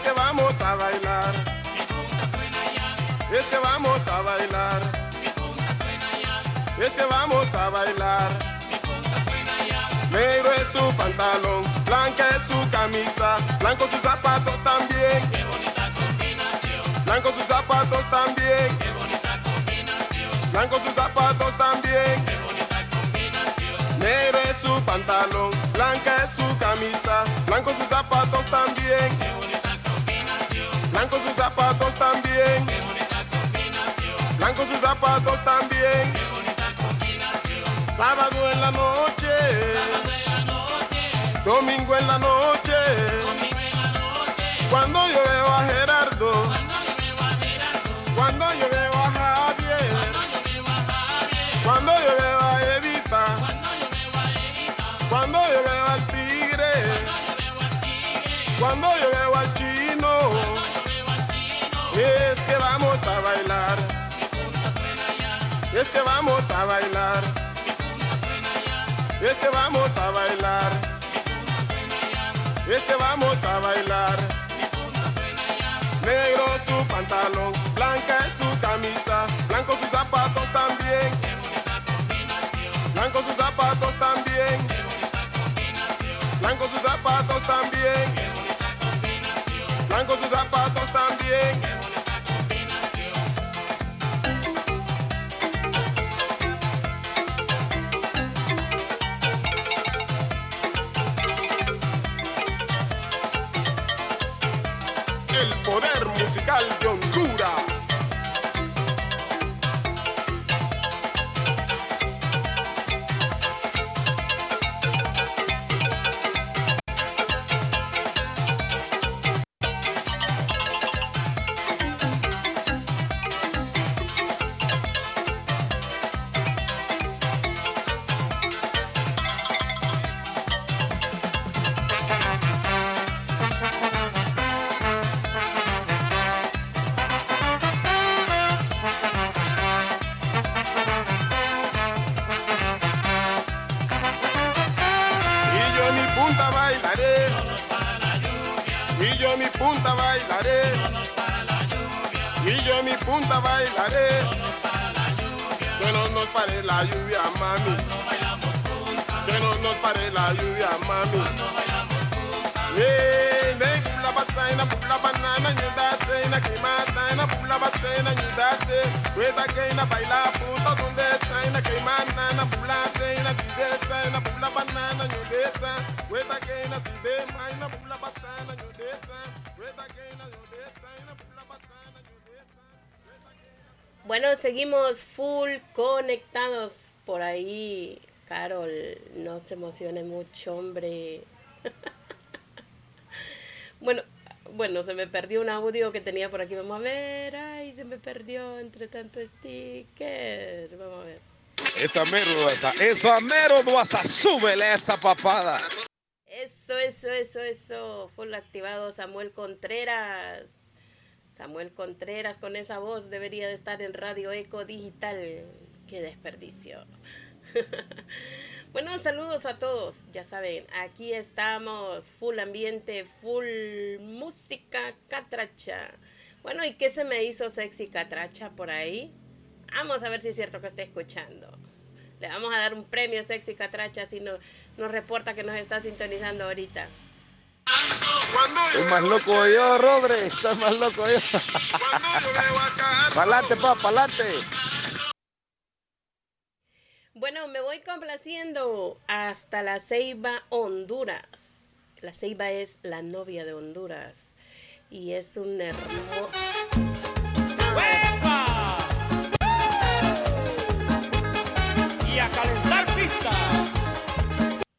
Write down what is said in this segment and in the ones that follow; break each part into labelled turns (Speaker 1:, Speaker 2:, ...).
Speaker 1: que vamos a bailar. Es que vamos a bailar. Es que vamos a bailar. Negro es su pantalón, blanca es su camisa, blanco sus zapatos también.
Speaker 2: Qué bonita combinación,
Speaker 1: Blanco sus zapatos también.
Speaker 2: qué bonita combinación,
Speaker 1: Blanco sus zapatos también.
Speaker 2: qué bonita combinación,
Speaker 1: Negro es su pantalón, blanca es su camisa, blanco sus zapatos también. Blanco sus zapatos también.
Speaker 2: qué bonita combinación,
Speaker 1: Blanco sus zapatos también.
Speaker 2: qué bonita combinación.
Speaker 1: Sábado en la noche,
Speaker 2: Sábado en la noche,
Speaker 1: domingo en la noche.
Speaker 2: domingo en la noche,
Speaker 1: Cuando yo veo a Gerardo, es que vamos a bailar, es que vamos a bailar, es que vamos a bailar. Negro su pantalón, blanca es su camisa, blanco sus zapatos también,
Speaker 2: qué bonita combinación,
Speaker 1: blanco sus zapatos también,
Speaker 2: bonita combinación,
Speaker 1: blanco sus zapatos también, blanco sus zapatos también. Musical de no
Speaker 3: se emocione mucho, hombre. bueno, bueno, se me perdió un audio que tenía por aquí. Vamos a ver. Ay, se me perdió entre tanto sticker. Vamos a ver.
Speaker 4: Esa mero, esa, esa mero, duasa, súbele esa papada.
Speaker 3: Eso, eso, eso, eso. Full activado Samuel Contreras. Samuel Contreras con esa voz debería de estar en Radio Eco Digital. Qué desperdicio. bueno, saludos a todos. Ya saben, aquí estamos. Full ambiente, full música catracha. Bueno, ¿y qué se me hizo sexy catracha por ahí? Vamos a ver si es cierto que está escuchando. Le vamos a dar un premio sexy catracha si no, nos reporta que nos está sintonizando ahorita.
Speaker 4: Estoy más loco yo, Rodri. Estás más loco yo. Pa'lante, pa, pa'lante.
Speaker 3: Bueno, me voy complaciendo hasta la Ceiba, Honduras. La Ceiba es la novia de Honduras. Y es un hermoso...
Speaker 5: Y a calentar pista.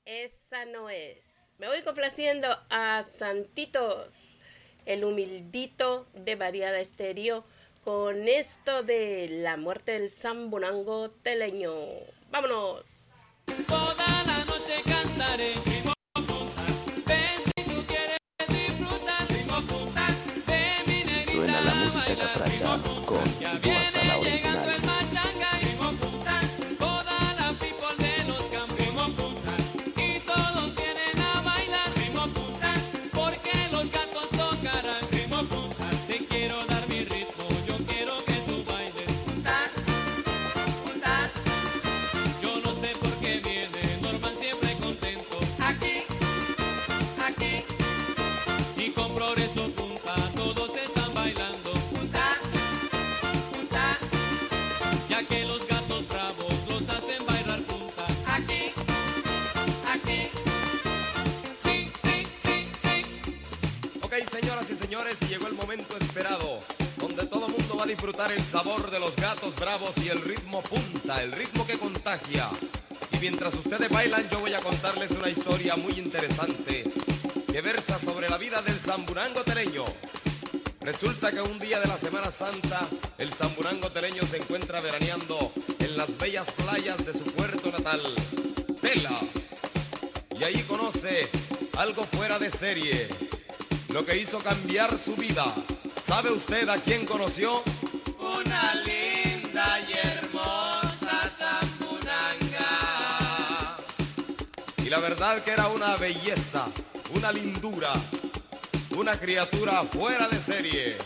Speaker 3: Esa no es. Me voy complaciendo a Santitos, el humildito de variada estéreo, con esto de la muerte del zambunango teleño. ¡Vámonos!
Speaker 2: toda la noche cantaré,
Speaker 6: llegó el momento esperado, donde todo mundo va a disfrutar el sabor de los gatos bravos y el ritmo punta, el ritmo que contagia. Y mientras ustedes bailan, yo voy a contarles una historia muy interesante que versa sobre la vida del zamburango teleño. Resulta que un día de la Semana Santa, el zamburango teleño se encuentra veraneando en las bellas playas de su puerto natal, Tela. Y ahí conoce algo fuera de serie, lo que hizo cambiar su vida. ¿Sabe usted a quién conoció?
Speaker 2: Una linda y hermosa zambunanga.
Speaker 6: Y la verdad que era una belleza, una lindura, una criatura fuera de serie,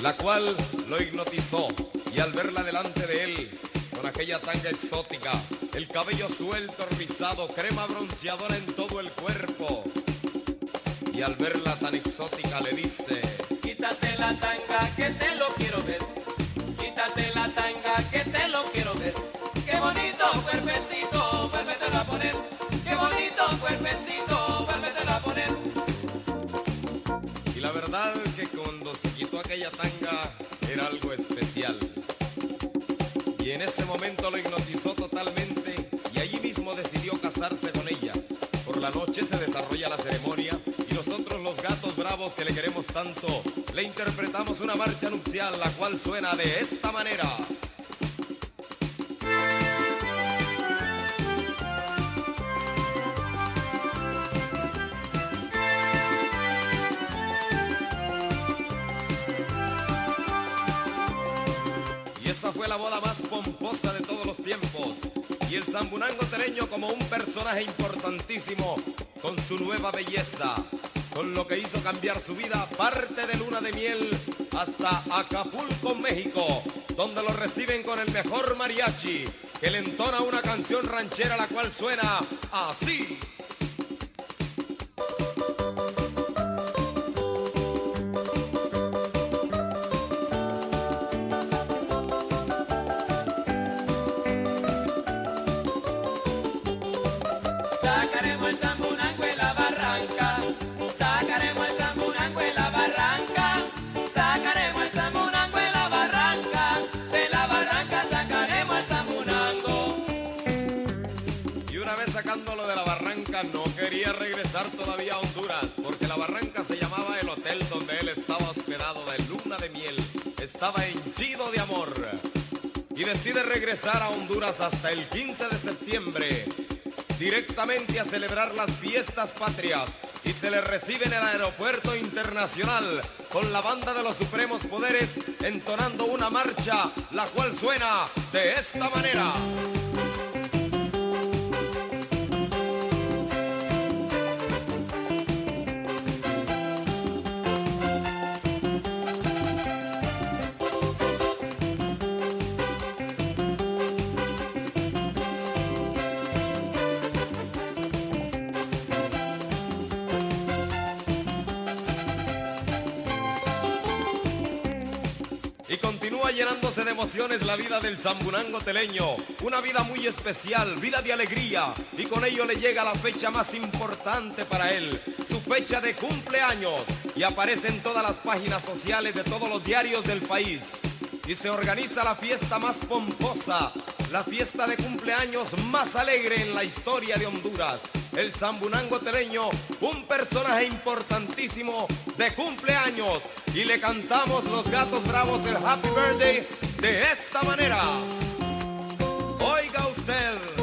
Speaker 6: la cual lo hipnotizó y al verla delante de él, con aquella tanga exótica, el cabello suelto, rizado, crema bronceadora en todo el cuerpo, y al verla tan exótica le dice,
Speaker 2: Quítate la tanga que te lo quiero ver. Quítate la tanga que te lo quiero ver. Qué bonito cuerpecito, vuélvetelo a poner. Qué bonito cuerpecito, vuélvetelo a poner.
Speaker 6: y la verdad que cuando se quitó aquella tanga era algo especial. Y en ese momento lo hipnotizó totalmente y allí mismo decidió casarse con ella. Por la noche se desarrolla la ceremonia tanto, le interpretamos una marcha nupcial la cual suena de esta manera. Y esa fue la boda más pomposa de todos los tiempos. Y el zambunango tereño como un personaje importantísimo con su nueva belleza, con lo que hizo cambiar su vida, parte de luna de miel hasta Acapulco, México, donde lo reciben con el mejor mariachi, que le entona una canción ranchera la cual suena así.
Speaker 2: De
Speaker 6: miel. Estaba henchido de amor. Y decide regresar a Honduras hasta el 15 de septiembre, directamente a celebrar las fiestas patrias. Y se le recibe en el aeropuerto internacional con la banda de los supremos poderes entonando una marcha, la cual suena de esta manera. Llenándose de emociones la vida del zambunango teleño. Una vida muy especial, vida de alegría. Y con ello le llega la fecha más importante para él, su fecha de cumpleaños. Y aparece en todas las páginas sociales de todos los diarios del país. Y se organiza la fiesta más pomposa, la fiesta de cumpleaños más alegre en la historia de Honduras. El zambunango teleño, un personaje importantísimo de cumpleaños. Y le cantamos los gatos bravos el Happy Birthday de esta manera. Oiga usted.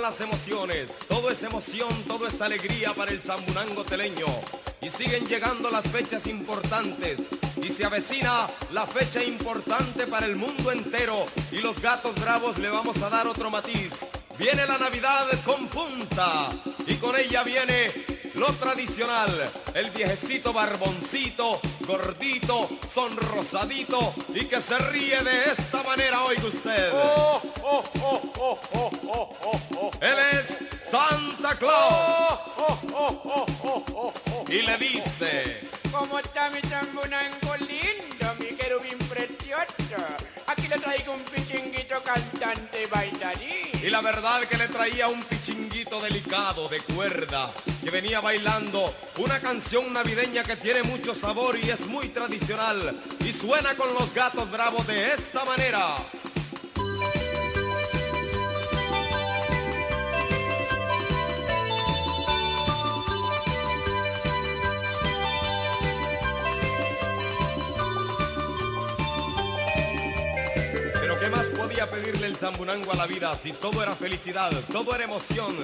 Speaker 6: Las emociones, todo es emoción, todo es alegría para el zambunango teleño. Y siguen llegando las fechas importantes. Y se avecina la fecha importante para el mundo entero. Y los gatos bravos le vamos a dar otro matiz. Viene la Navidad con punta. Y con ella viene lo tradicional, el viejecito barboncito, gordito, sonrosadito y que se ríe de esta manera, oiga usted.
Speaker 5: Oh, oh, oh, oh, oh, oh, oh, oh.
Speaker 6: Él es Santa Claus
Speaker 5: Oh, oh, oh, oh, oh, oh.
Speaker 6: y le dice,
Speaker 5: ¿Cómo está mi tambunango lindo, mi querubín precioso? Aquí le traigo un pichinguito cantante bailarín.
Speaker 6: Y la verdad que le traía un pichinguito delicado de cuerda que venía bailando una canción navideña que tiene mucho sabor y es muy tradicional y suena con los gatos bravos de esta manera. ¿Qué más podía pedirle el zambunango a la vida si todo era felicidad, todo era emoción?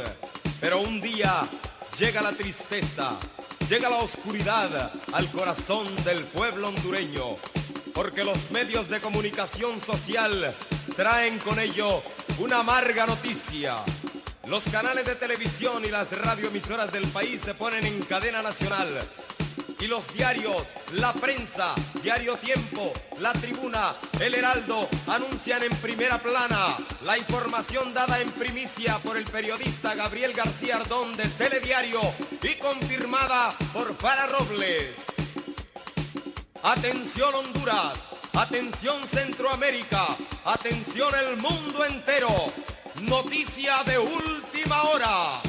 Speaker 6: Pero un día llega la tristeza, llega la oscuridad al corazón del pueblo hondureño, porque los medios de comunicación social traen con ello una amarga noticia. Los canales de televisión y las radioemisoras del país se ponen en cadena nacional y los diarios, la prensa, Diario Tiempo, La Tribuna, El Heraldo anuncian en primera plana la información dada en primicia por el periodista Gabriel García Ardón de Telediario y confirmada por Fara Robles. Atención Honduras, atención Centroamérica, atención el mundo entero. Noticia de última hora.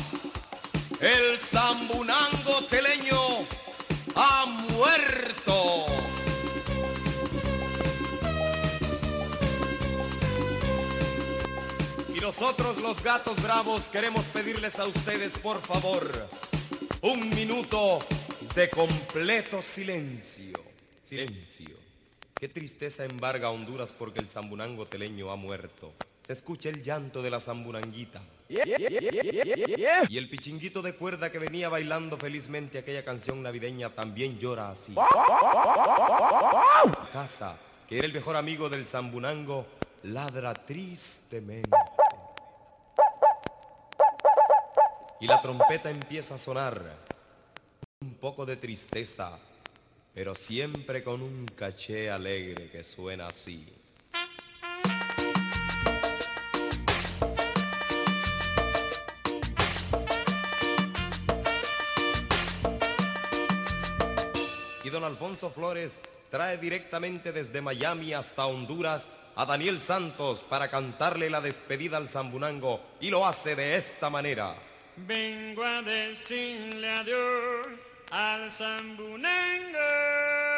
Speaker 6: El zambunango teleño ha muerto. Y nosotros los gatos bravos queremos pedirles a ustedes, por favor, un minuto de completo silencio. Silencio. Qué tristeza embarga a Honduras porque el zambunango teleño ha muerto. Se escucha el llanto de la zambunanguita. Y el pichinguito de cuerda que venía bailando felizmente aquella canción navideña también llora así. Casa, que era el mejor amigo del zambunango, ladra tristemente. Y la trompeta empieza a sonar. Un poco de tristeza, pero siempre con un caché alegre que suena así. Don Alfonso Flores trae directamente desde Miami hasta Honduras a Daniel Santos para cantarle la despedida al Zambunango y lo hace de esta manera.
Speaker 5: Vengo a decirle adiós al Zambunango.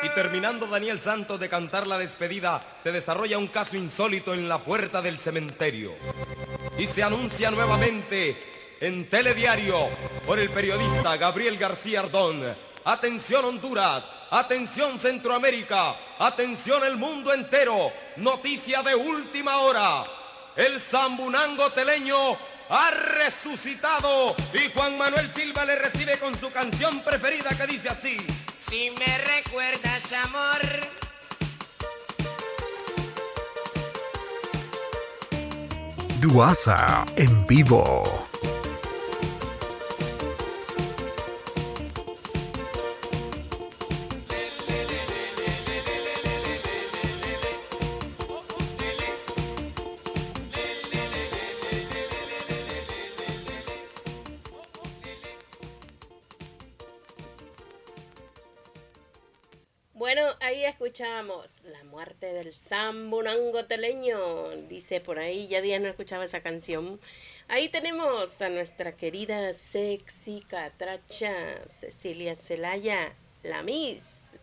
Speaker 6: Y terminando Daniel Santos de cantar la despedida, se desarrolla un caso insólito en la puerta del cementerio. Y se anuncia nuevamente en Telediario por el periodista Gabriel García Ardón. Atención Honduras, atención Centroamérica, atención el mundo entero. Noticia de última hora. El zambunango teleño ha resucitado y Juan Manuel Silva le recibe con su canción preferida que dice así.
Speaker 2: Si me recuerdas, amor,
Speaker 7: Duasa en vivo.
Speaker 3: Zambunango teleño. Dice por ahí, ya días no escuchaba esa canción. Ahí tenemos a nuestra querida sexy catracha Cecilia Celaya, la Miss.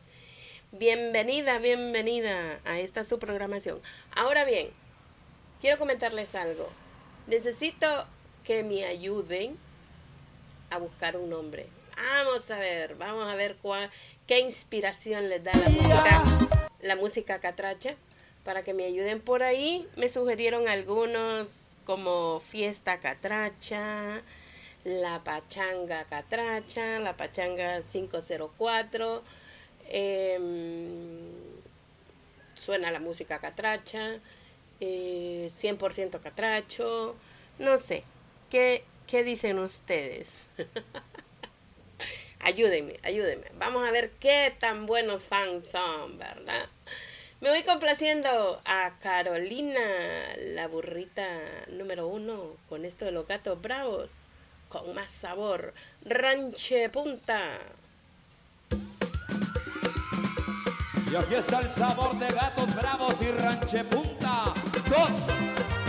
Speaker 3: Bienvenida, bienvenida a esta su programación. Ahora bien, quiero comentarles algo. Necesito que me ayuden a buscar un nombre. Vamos a ver, vamos a ver cuál, qué inspiración les da la música, la música catracha. Para que me ayuden por ahí, me sugirieron algunos como Fiesta Catracha, La Pachanga Catracha, La Pachanga 504, em, Suena la música catracha, eh, 100% catracho, no sé, ¿qué, qué dicen ustedes? Ayúdenme, ayúdenme. Vamos a ver qué tan buenos fans son, ¿verdad? Me voy complaciendo a Carolina, la burrita número uno, con esto de los gatos bravos, con más sabor. Ranche Punta.
Speaker 8: Y aquí está el sabor de gatos bravos y ranche punta. Dos.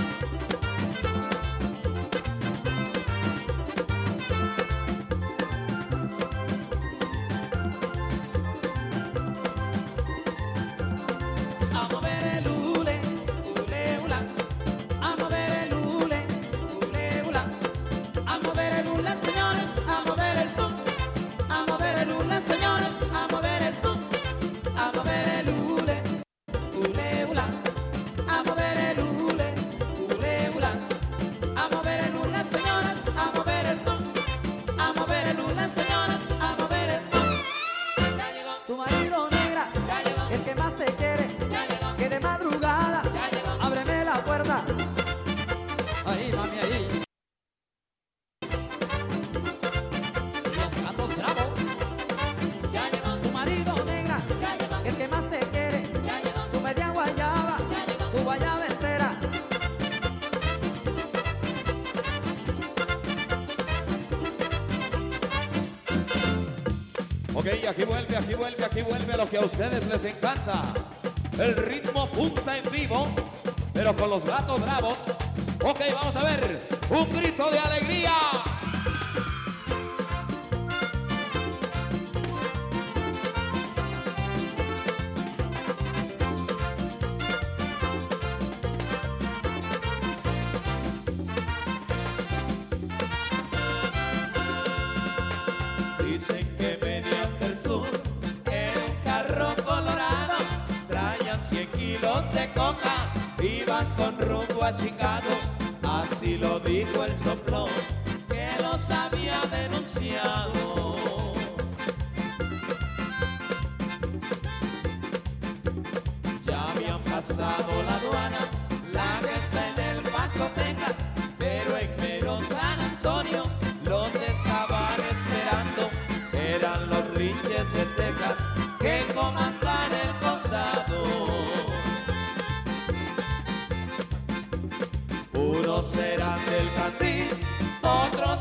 Speaker 8: así lo dijo el soplón.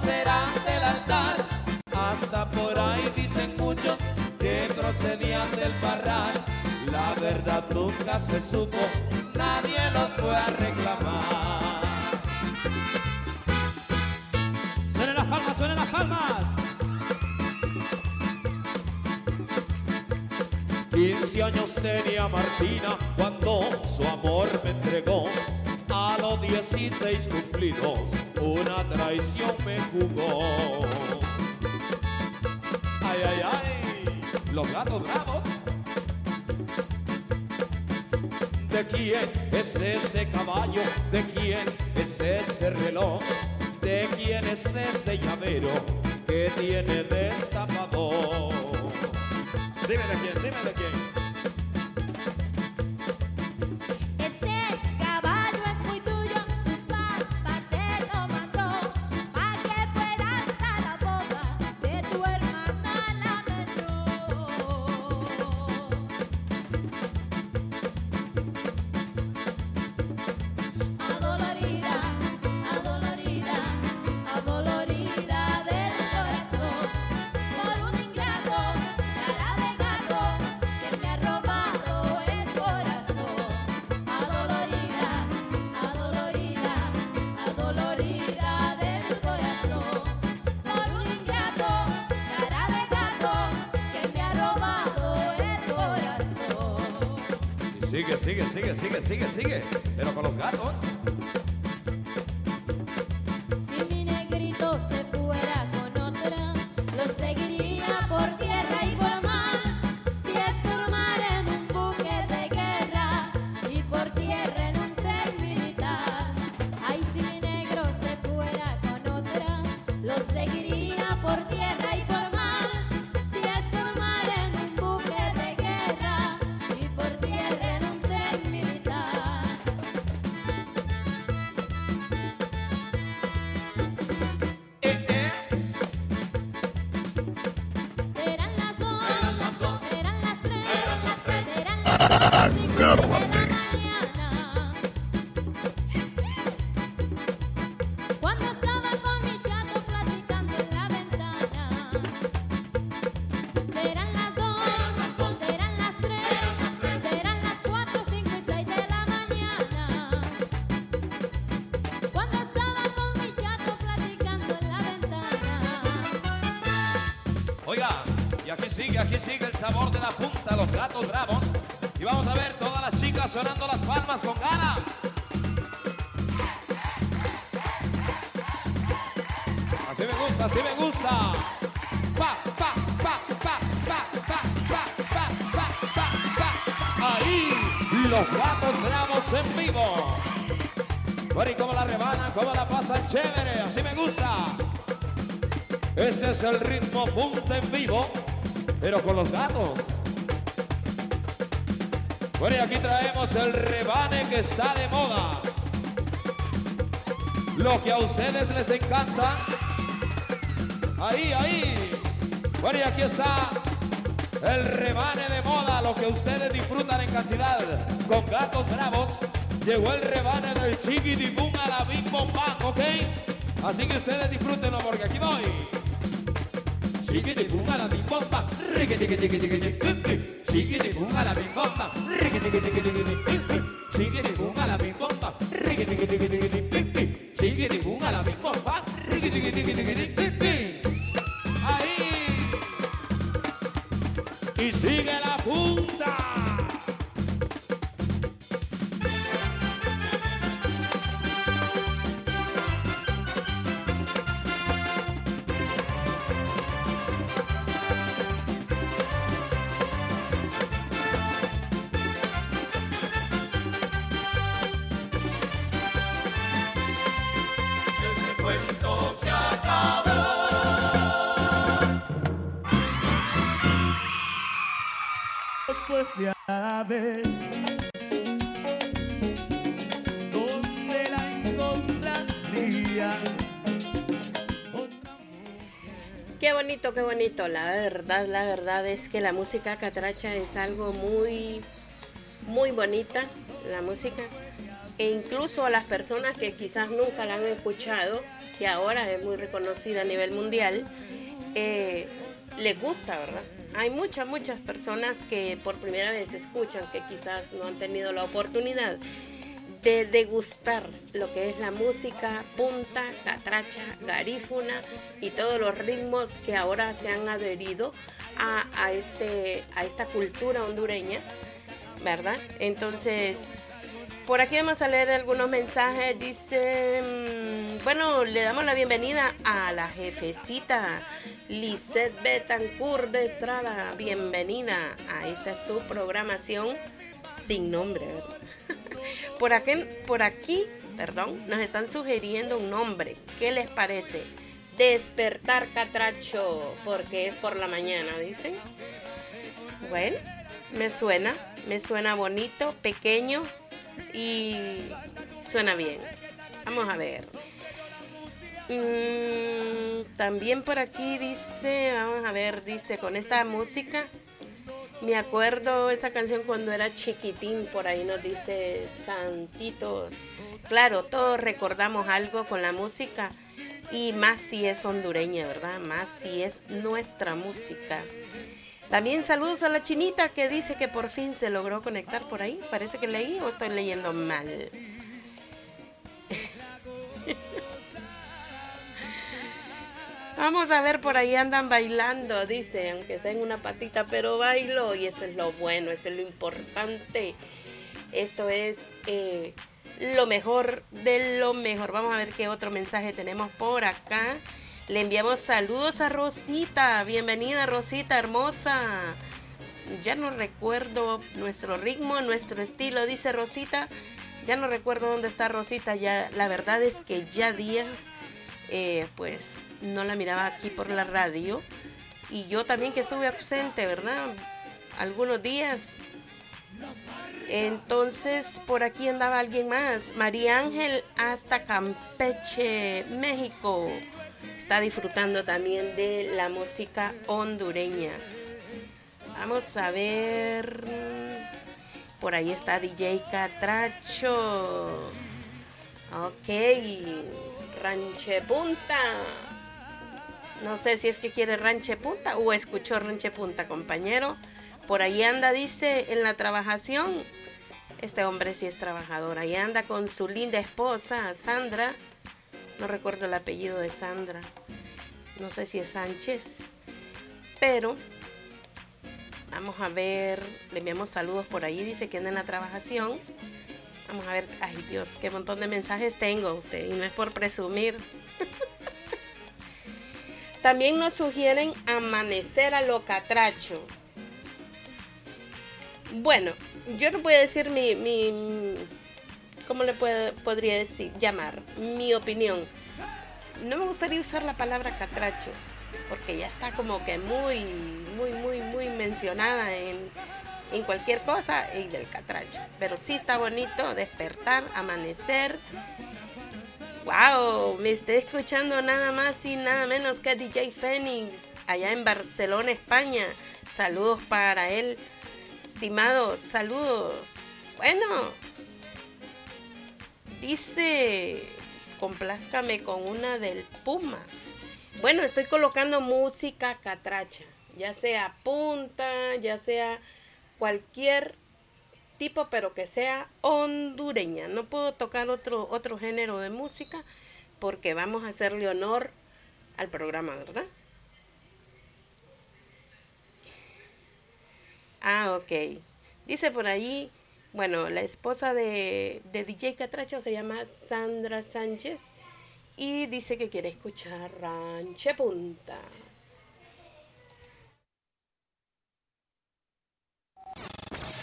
Speaker 8: será del altar. Hasta por ahí dicen muchos que procedían del parral. La verdad nunca se supo, nadie lo fue a reclamar.
Speaker 9: Suena las palmas, suena las palmas.
Speaker 8: 15 años tenía Martina cuando su amor me entregó. A los 16 cumplidos, una traición jugó. Ay, ay, ay, los gatos bravos. ¿De quién es ese caballo? ¿De quién es ese reloj? ¿De quién es ese llavero que tiene destapador? Dime de quién, dime de quién. Pero con los gatos.
Speaker 6: Bueno, y aquí traemos el rebane que está de moda. Lo que a ustedes les encanta. Ahí, ahí. Bueno, y aquí está el rebane de moda, lo que ustedes disfrutan en cantidad. Con gatos bravos, llegó el rebane del chiquitipum a la bim bom bam, ¿ok? Así que ustedes disfrútenlo porque aquí voy. Síguete con a la bimbomba, requete, que te, que te, que te, Síguete con a la bimbomba, requete, que te, que te, que te, Síguete
Speaker 2: con a la bimbomba,
Speaker 10: requete, que te, que te, que
Speaker 3: te, Bonito. La verdad, la verdad es que la música catracha es algo muy, muy bonita. La música. E incluso a las personas que quizás nunca la han escuchado, que ahora es muy reconocida a nivel mundial, eh, les gusta, ¿verdad? Hay muchas, muchas personas que por primera vez escuchan, que quizás no han tenido la oportunidad de degustar lo que es la música punta, catracha, garífuna y todos los ritmos que ahora se han adherido a, a este, a esta cultura hondureña, ¿verdad? Entonces, por aquí vamos a leer algunos mensajes. Dice, mm, bueno, le damos la bienvenida a la jefecita Lisette Betancourt de Estrada. Bienvenida a esta su programación sin nombre, ¿verdad? Por aquí, perdón, nos están sugiriendo un nombre. ¿Qué les parece? Despertar Catracho, porque es por la mañana, dicen. Bueno, me suena, me suena bonito, pequeño y suena bien. Vamos a ver. Mm, también por aquí dice, vamos a ver, dice, con esta música, me acuerdo esa canción cuando era chiquitín, por ahí nos dice Santitos. Claro, todos recordamos algo con la música y más si es hondureña, ¿verdad? Más si es nuestra música. También saludos a la chinita que dice que por fin se logró conectar por ahí. Parece que leí o estoy leyendo mal. Vamos a ver, por ahí andan bailando, dice, aunque sea en una patita, pero bailo y eso es lo bueno, eso es lo importante. Eso es eh, lo mejor de lo mejor. Vamos a ver qué otro mensaje tenemos por acá. Le enviamos saludos a Rosita. Bienvenida, Rosita, hermosa. Ya no recuerdo nuestro ritmo, nuestro estilo, dice Rosita. Ya no recuerdo dónde está Rosita. Ya, la verdad es que ya días, eh, pues no la miraba aquí por la radio. Y yo también que estuve ausente, ¿verdad? Algunos días. Entonces, por aquí andaba alguien más. María Ángel hasta Campeche, México. Está disfrutando también de la música hondureña. Vamos a ver. Por ahí está DJ Catracho. Ok, Ranche Punta. No sé si es que quiere Ranche Punta o escuchó Ranche Punta, compañero. Por ahí anda, dice, en la trabajación. Este hombre sí es trabajador. Ahí anda con su linda esposa, Sandra. No recuerdo el apellido de Sandra. No sé si es Sánchez. Pero vamos a ver. Le enviamos saludos por ahí. Dice que anda en la trabajación. Vamos a ver. Ay Dios, qué montón de mensajes tengo usted. Y no es por presumir. También nos sugieren amanecer a lo catracho. Bueno, yo no puedo decir mi, mi ¿cómo le puedo- podría decir? Llamar, mi opinión. No me gustaría usar la palabra catracho, porque ya está como que muy, muy, muy, muy mencionada en, en cualquier cosa y del catracho. Pero sí está bonito despertar, amanecer. ¡Wow! Me estoy escuchando nada más y nada menos que DJ Fénix, allá en Barcelona, España. Saludos para él, estimados, saludos. Bueno, dice, complázcame con una del Puma. Bueno, estoy colocando música catracha, ya sea punta, ya sea cualquier tipo, pero que sea hondureña. No puedo tocar otro, otro género de música porque vamos a hacerle honor al programa, ¿verdad? Ah, ok. Dice por ahí, bueno, la esposa de, de DJ Catracho se llama Sandra Sánchez y dice que quiere escuchar Ranche Punta.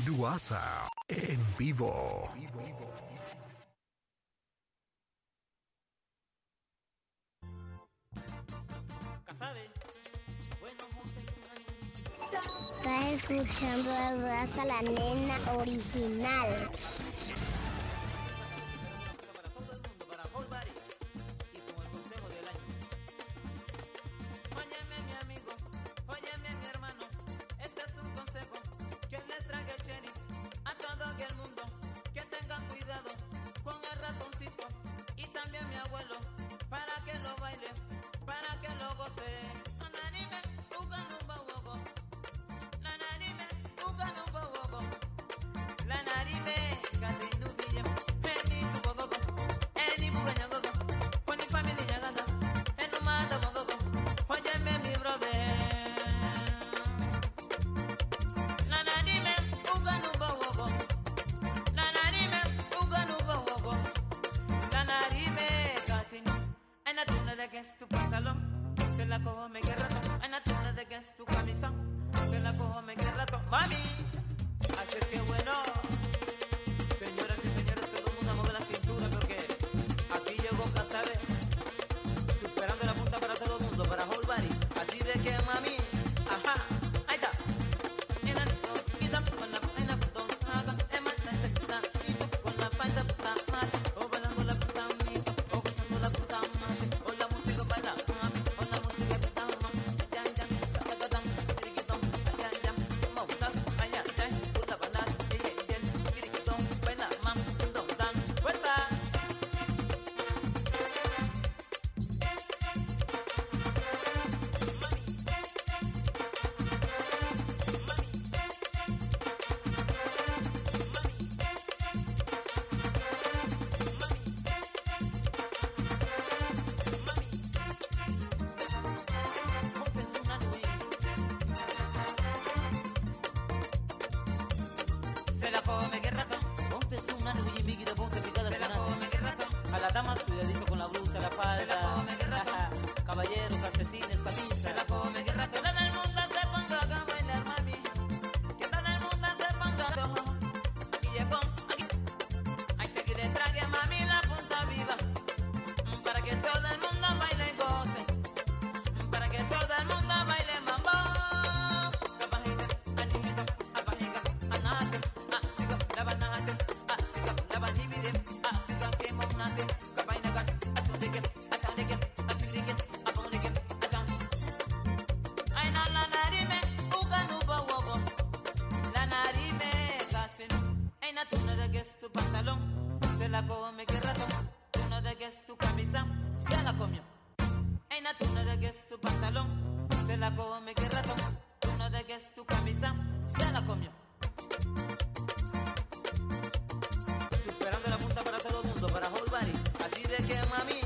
Speaker 7: Duasa en vivo.
Speaker 11: Estás escuchando a Raza la nena original.
Speaker 12: La come que
Speaker 11: ratón. Tú no de que es tu camisa, se la comió. Ey, na, tú no de que es tu pantalón, se la come que ratón. Tú no de que es tu camisa, se la comió. Superando la punta para todo el mundo, para whole body. Así de que mami,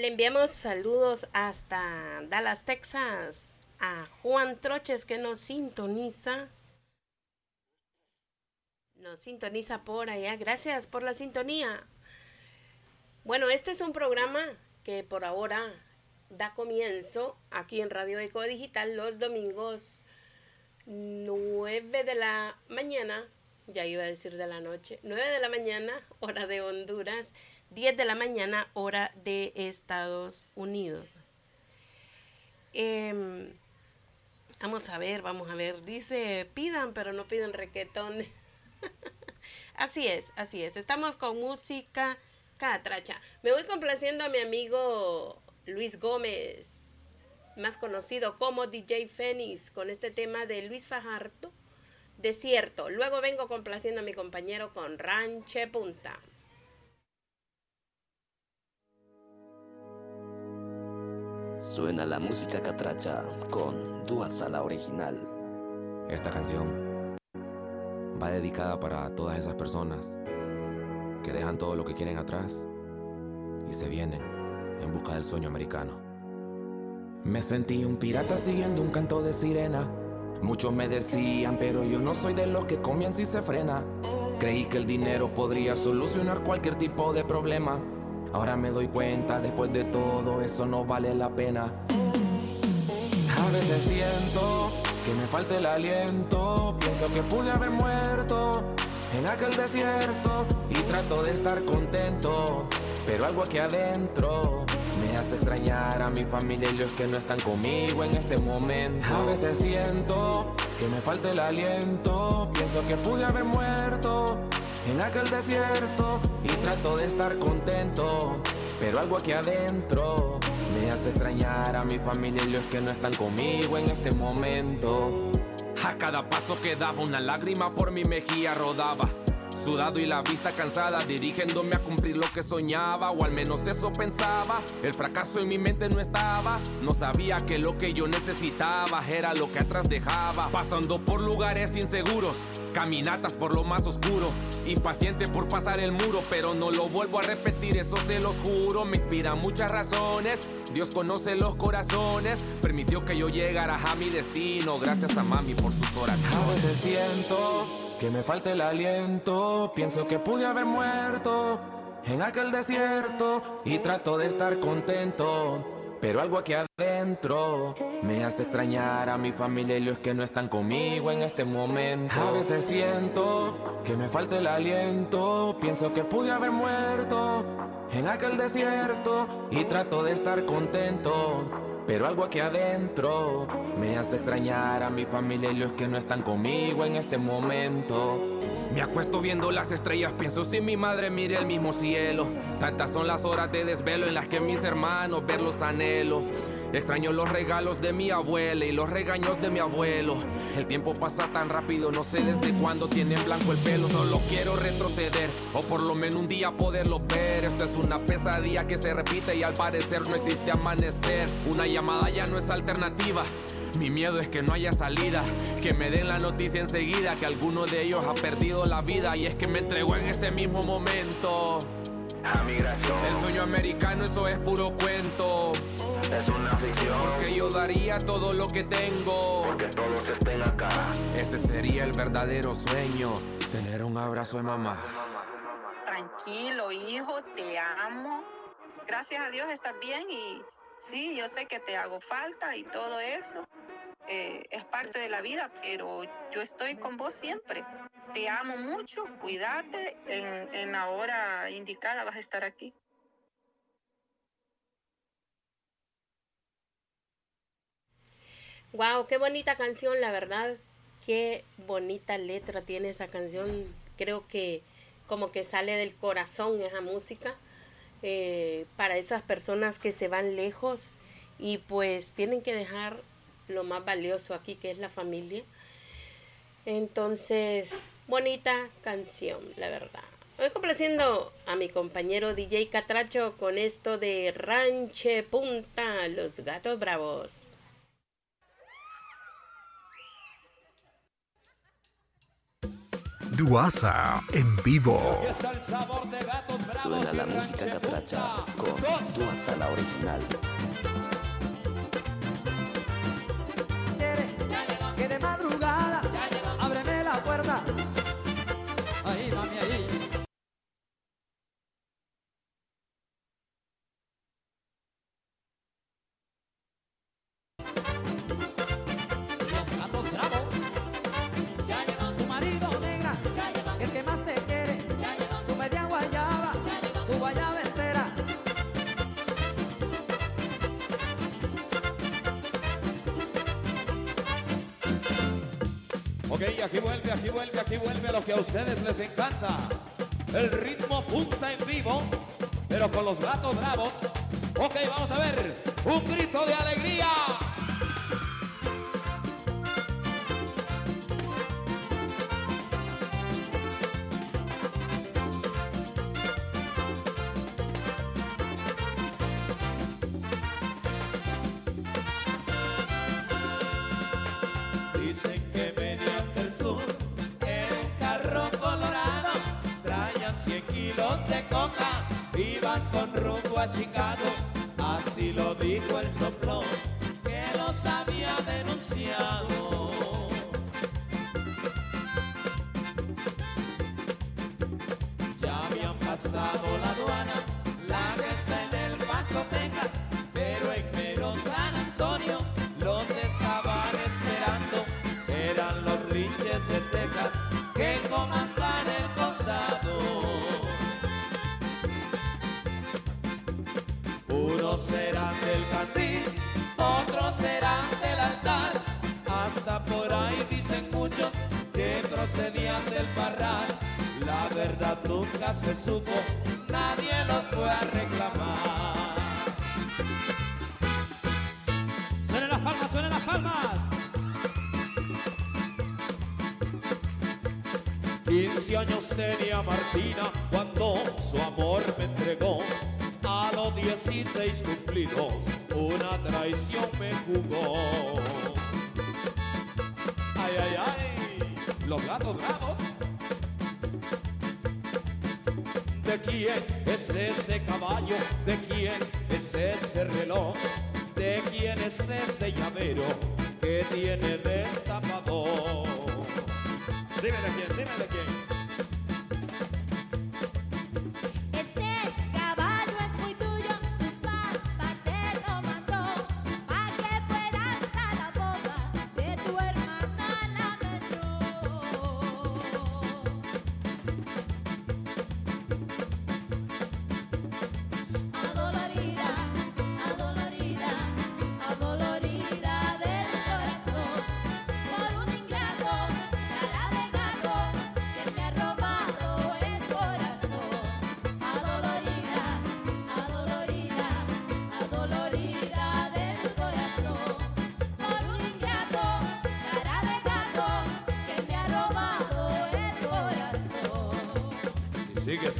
Speaker 3: le enviamos saludos hasta Dallas, Texas, a Juan Troches que nos sintoniza. Nos sintoniza por allá. Gracias por la sintonía. Bueno, este es un programa que por ahora da comienzo aquí en Radio Eco Digital los domingos 9 de la mañana, ya iba a decir de la noche, 9 de la mañana, hora de Honduras, 10 de la mañana, hora de Estados Unidos. Em, vamos a ver, vamos a ver, dice, pidan, pero no piden requetón. así es, así es, estamos con música catracha. Me voy complaciendo a mi amigo Luis Gómez, más conocido como DJ Fénix, con este tema de Luis Fajardo, Desierto. Luego vengo complaciendo a mi compañero con Ranche Punta.
Speaker 13: Suena la música catracha con Dua Sala original.
Speaker 14: Esta canción va dedicada para todas esas personas que dejan todo lo que quieren atrás y se vienen en busca del sueño americano.
Speaker 15: Me sentí un pirata siguiendo un canto de sirena. Muchos me decían, pero yo no soy de los que comienza y se frena. Creí que el dinero podría solucionar cualquier tipo de problema. Ahora me doy cuenta, después de todo, eso no vale la pena. A veces siento que me falta el aliento. Pienso que pude haber muerto en aquel desierto y trato de estar contento. Pero algo aquí adentro me hace extrañar a mi familia y los que no están conmigo en este momento. A veces siento que me falta el aliento. Pienso que pude haber muerto en aquel desierto y trato de estar contento. Pero algo aquí adentro me hace extrañar a mi familia y los que no están conmigo en este momento.
Speaker 14: A cada paso que daba una lágrima por mi mejilla rodaba. Sudado y la vista cansada, dirigiéndome a cumplir lo que soñaba, o al menos eso pensaba. El fracaso en mi mente no estaba, no sabía que lo que yo necesitaba era lo que atrás dejaba. Pasando por lugares inseguros, caminatas por lo más oscuro, impaciente por pasar el muro, pero no lo vuelvo a repetir, eso se los juro. Me inspira muchas razones, Dios conoce los corazones, permitió que yo llegara a mi destino, gracias a mami por sus oraciones.
Speaker 15: A veces siento que me falta el aliento. Pienso que pude haber muerto en aquel desierto y trato de estar contento. Pero algo aquí adentro me hace extrañar a mi familia y los que no están conmigo en este momento. A veces siento que me falta el aliento. Pienso que pude haber muerto en aquel desierto y trato de estar contento. Pero algo aquí adentro me hace extrañar a mi familia y los que no están conmigo en este momento.
Speaker 14: Me acuesto viendo las estrellas, pienso si mi madre mire el mismo cielo. Tantas son las horas de desvelo en las que mis hermanos verlos anhelo. Extraño los regalos de mi abuela y los regaños de mi abuelo. El tiempo pasa tan rápido, no sé desde cuándo tienen blanco el pelo. Solo quiero retroceder o por lo menos un día poderlo ver. Esto es una pesadilla que se repite y al parecer no existe amanecer. Una llamada ya no es alternativa. Mi miedo es que no haya salida, que me den la noticia enseguida que alguno de ellos ha perdido la vida y es que me entregó en ese mismo momento. El sueño americano, eso es puro cuento.
Speaker 16: es una ficción.
Speaker 15: Porque yo daría todo lo que tengo.
Speaker 16: Porque todos estén acá.
Speaker 15: Ese sería el verdadero sueño. Tener un abrazo de mamá.
Speaker 17: Tranquilo, hijo, te amo. Gracias a Dios estás bien y sí, yo sé que te hago falta y todo eso. eh, es parte de la vida, pero yo estoy con vos siempre. Te amo mucho, cuídate. En, en la hora indicada vas a estar aquí.
Speaker 3: Wow, qué bonita canción, la verdad. Qué bonita letra tiene esa canción. Creo que como que sale del corazón esa música. Eh, para esas personas que se van lejos y pues tienen que dejar lo más valioso aquí que es la familia. Entonces, bonita canción, la verdad. Voy complaciendo a mi compañero DJ Catracho con esto de Ranche Punta, los gatos bravos.
Speaker 7: Duasa en vivo.
Speaker 13: Suena la música catracha con Duanza la original.
Speaker 8: Vuelve, lo que a ustedes les encanta. El ritmo punta en vivo, pero con los gatos bravos. Ok, vamos a ver, un grito de alegría.
Speaker 12: De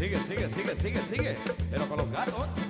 Speaker 8: sigue, sigue, sigue, sigue, sigue. Pero con los gatos.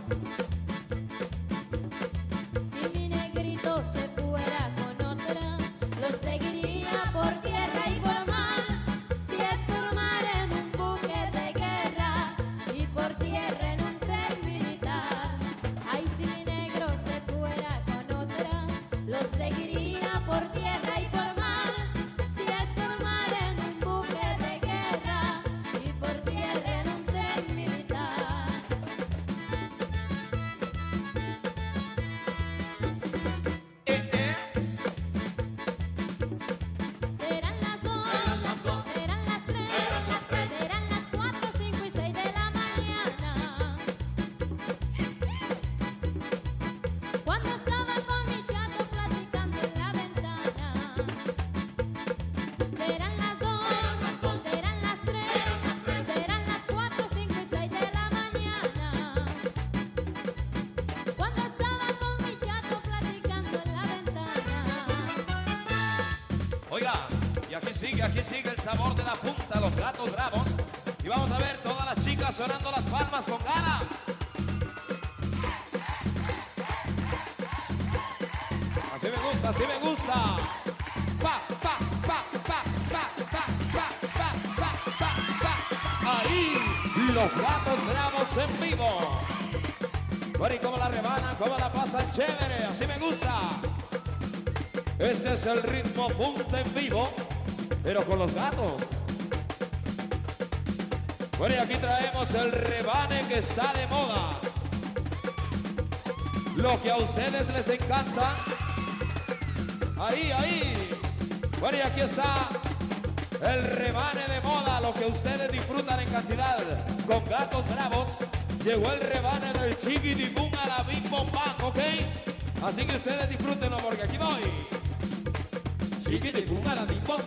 Speaker 8: Pa. Ahí, los gatos bravos en vivo. Bueno, y cómo la rebanan, cómo la pasan chévere, así me gusta. Ese es el ritmo punta en vivo, pero con los gatos. Bueno, y aquí traemos el rebane que está de moda. Lo que a ustedes les encanta. Ahí, ahí. Bueno, y aquí está el rebane de moda, lo que ustedes disfrutan en cantidad. Con gatos bravos, llegó el rebane del chiquitipum a la bim bom bam, ¿ok? Así que ustedes disfrútenlo porque aquí voy. Chiquitipum a la bim bom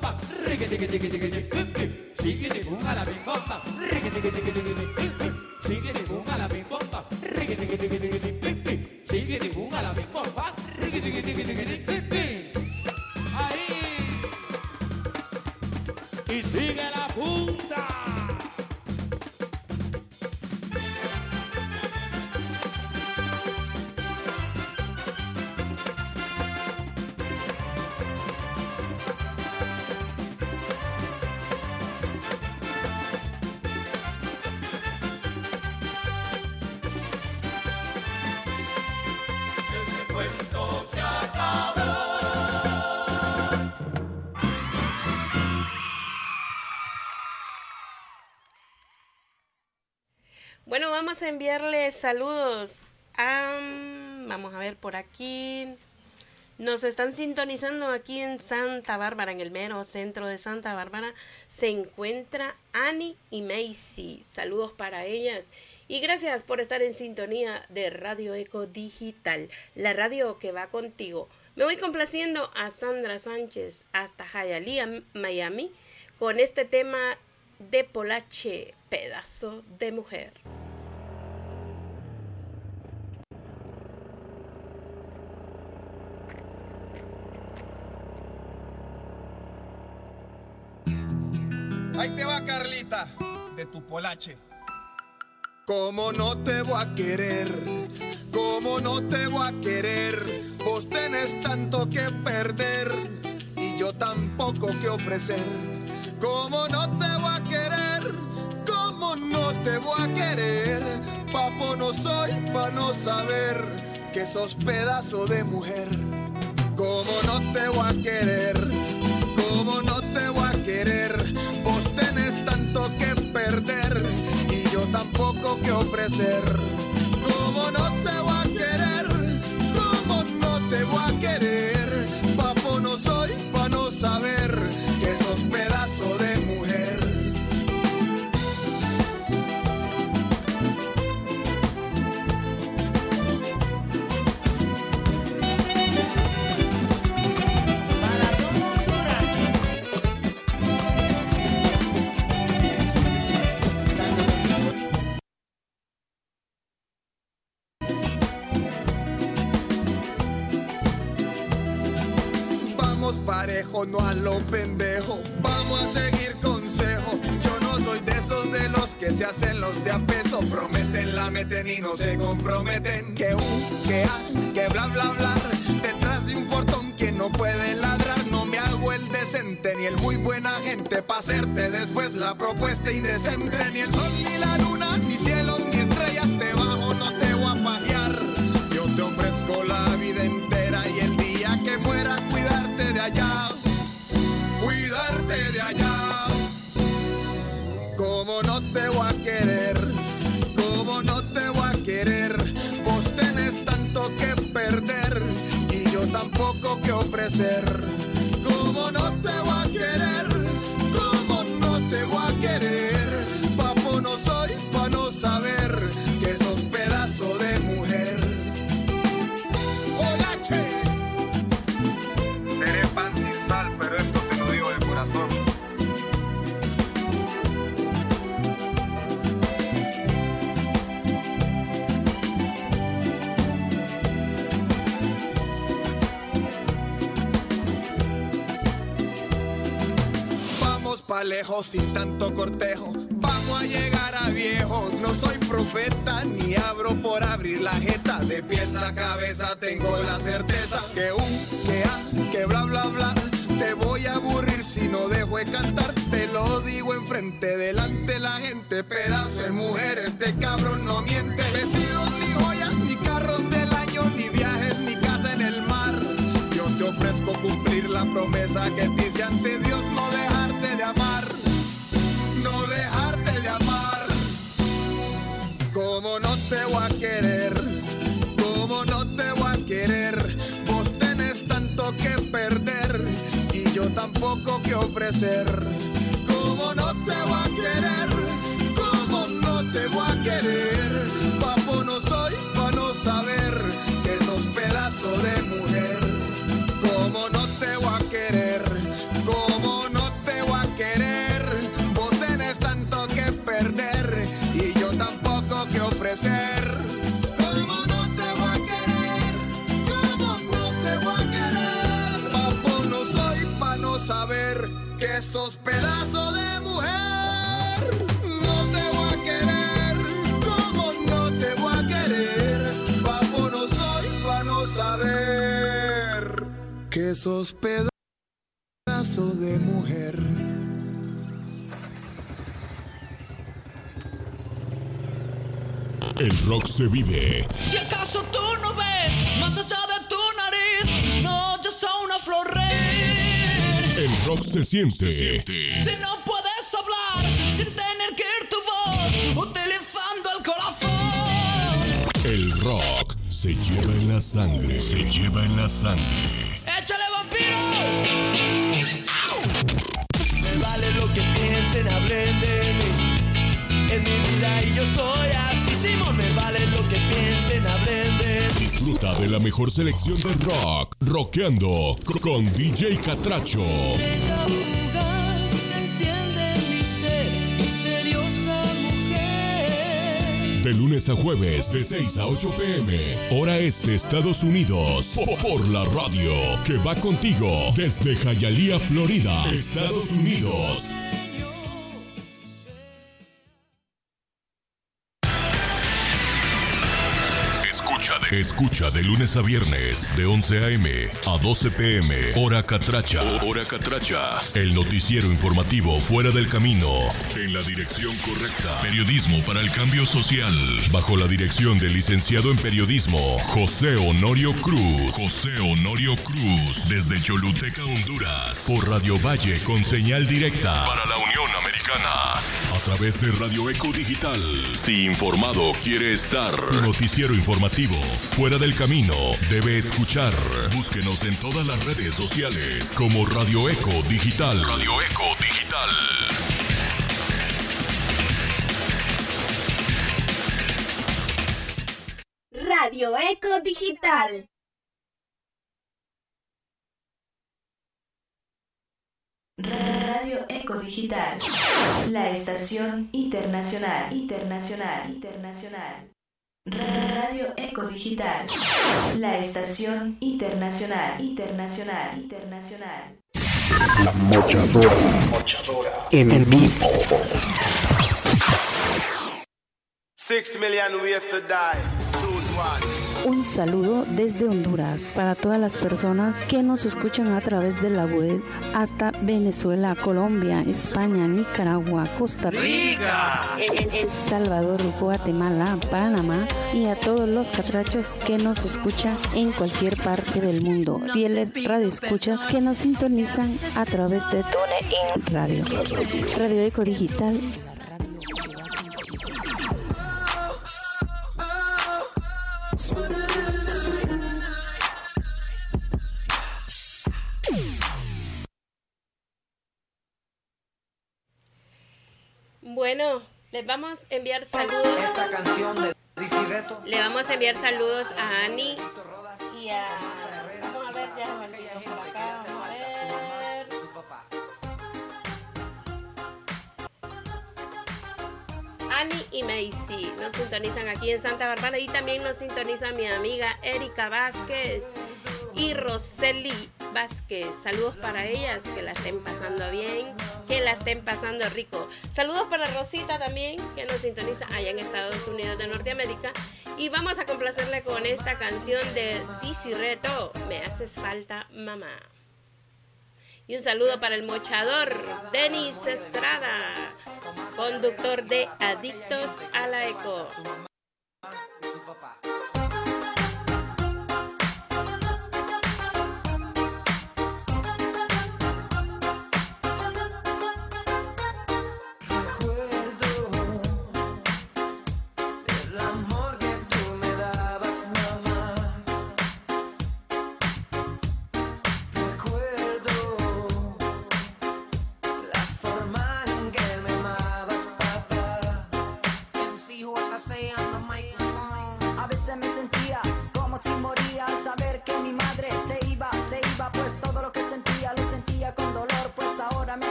Speaker 3: saludos a... Vamos a ver por aquí. Nos están sintonizando aquí en Santa Bárbara, en el mero centro de Santa Bárbara. Se encuentra Annie y Macy. Saludos para ellas. Y gracias por estar en sintonía de Radio Eco Digital, la radio que va contigo. Me voy complaciendo a Sandra Sánchez hasta Hialeah, Miami, con este tema de Polache, pedazo de mujer.
Speaker 18: Carlita, de tu polache. ¿Cómo no te voy a querer? ¿Cómo no te voy a querer? Vos tenés tanto que perder y yo tan poco que ofrecer. ¿Cómo no te voy a querer? ¿Cómo no te voy a querer? Papo no soy pa' no saber que sos pedazo de mujer. ¿Cómo no te voy a querer? ¿Cómo no te voy a querer? Y yo tampoco que ofrecer. ¿Cómo no te voy a querer? ¿Cómo no te voy a querer? Papo no soy pa' no saber pendejo. Vamos a seguir consejo. Yo no soy de esos de los que se hacen los de a peso. Prometen, la meten y no se comprometen. Que un, que a, que bla bla bla. Detrás de un portón que no puede ladrar. No me hago el decente ni el muy buena gente. Pa' hacerte después la propuesta indecente. Ni el sol, ni
Speaker 19: se vive.
Speaker 20: Si acaso tú no ves más allá de tu nariz, no, yo soy una flor rey.
Speaker 19: El rock se siente.
Speaker 20: Si no puedes hablar sin tener que ir tu voz, utilizando el corazón.
Speaker 19: El rock se lleva en la sangre. Se lleva en la sangre.
Speaker 20: ¡Échale vampiro!
Speaker 10: Me vale lo que piensen, hablen de mí. Es mi vida y yo soy así, Simón. Me vale lo que piensen, hablen de mí.
Speaker 19: Disfruta de la mejor selección de rock. Rockeando co- con DJ Catracho.
Speaker 20: Estrella fugaz que enciende mi ser, misteriosa mujer.
Speaker 19: De lunes a jueves, de 6 a 8 pm. Hora este, Estados Unidos. Po- Por la radio que va contigo desde Hialeah, Florida, Estados Unidos. Escucha de, lunes a viernes, de 11 a.m. a 12 p.m. Hora Catracha. Hora Catracha. El noticiero informativo fuera del camino. En la dirección correcta. Periodismo para el cambio social. Bajo la dirección del licenciado en periodismo, José Honorio Cruz. José Honorio Cruz. Desde Choluteca, Honduras. Por Radio Valle con señal directa. Para la Unión Americana. A través de Radio Eco Digital. Si informado quiere estar. Su noticiero informativo. Fuera del camino. Debe escuchar. Búsquenos en todas las redes sociales. Como Radio Eco Digital. Radio Eco Digital.
Speaker 21: Radio Eco Digital.
Speaker 22: Radio Eco Digital. La estación internacional, internacional, internacional. Radio Eco Digital. La estación internacional, internacional, internacional.
Speaker 7: La mochadora. En vivo.
Speaker 1: Six million ways to die. Choose one.
Speaker 23: Un saludo desde Honduras para todas las personas que nos escuchan a través de la web hasta Venezuela, Colombia, España, Nicaragua, Costa Rica, El, Salvador, Guatemala, Panamá y a todos los catrachos que nos escuchan en cualquier parte del mundo. Fieles radioescuchas que nos sintonizan a través de TuneIn Radio. Radio Eco Digital
Speaker 3: Bueno, les vamos a enviar saludos.
Speaker 24: Esta canción de.
Speaker 3: Le vamos a enviar saludos a Ani y a. Vamos a ver, ya me olvidó por acá. Vamos a ver. Ani y Macy nos sintonizan aquí en Santa Bárbara y también nos sintoniza mi amiga Erika Vázquez y Roseli Vázquez. Saludos para ellas, que la estén pasando bien, que
Speaker 10: la estén pasando rico. Saludos para Rosita también, que nos sintoniza allá en Estados Unidos de Norteamérica. Y vamos a complacerle con esta canción de Dizzy Reto, Me haces falta mamá. Y un saludo para el mochador, Denis Estrada, conductor de Adictos a la Eco.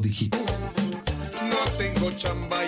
Speaker 25: Digital.
Speaker 18: No tengo chamba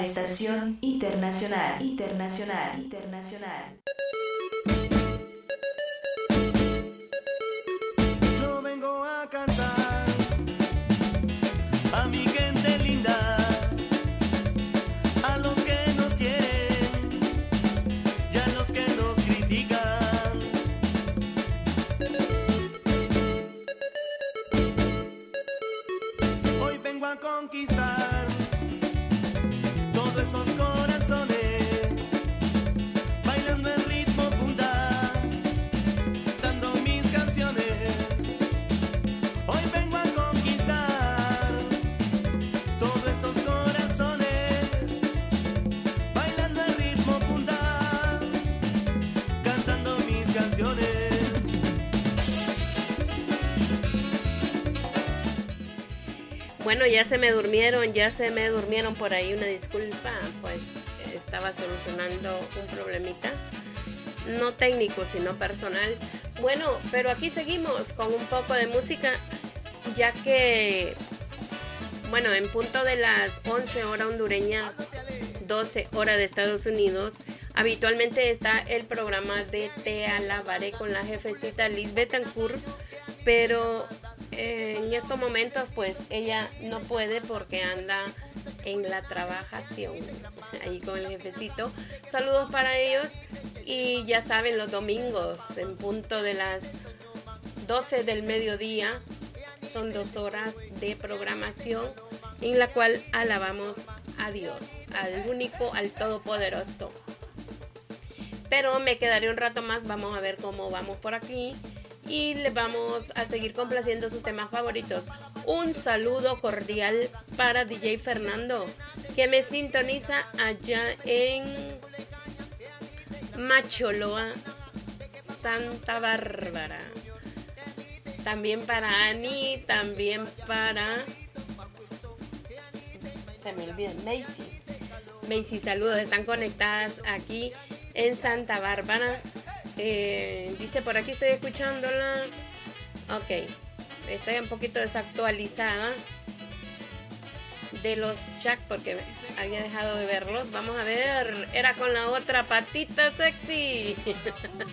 Speaker 22: estación internacional, internacional, internacional.
Speaker 3: Ya se me durmieron, ya se me durmieron por ahí, una disculpa, pues estaba solucionando un problemita, no técnico, sino personal. Bueno, pero aquí seguimos con un poco de música, ya que, bueno, en punto de las 11 hora hondureña, 12 hora de Estados Unidos, habitualmente está el programa de Te Alabaré con la jefecita Liz Betancourt, pero en estos momentos pues ella no puede porque anda en la trabajación ahí con el jefecito. Saludos para ellos y ya saben los domingos en punto de las 12 del mediodía son dos horas de programación en la cual alabamos a Dios, al único, al todopoderoso. Pero me quedaré un rato más, vamos a ver cómo vamos por aquí y les vamos a seguir complaciendo sus temas favoritos. Un saludo cordial para DJ Fernando, que me sintoniza allá en Macholoa, Santa Bárbara. También para Ani, también para... Se me olvida, Macy. Macy, saludos, están conectadas aquí en Santa Bárbara. Eh, dice por aquí estoy escuchándola. Ok, estoy un poquito desactualizada de los Jack porque había dejado de verlos. Vamos a ver, era con la otra patita sexy.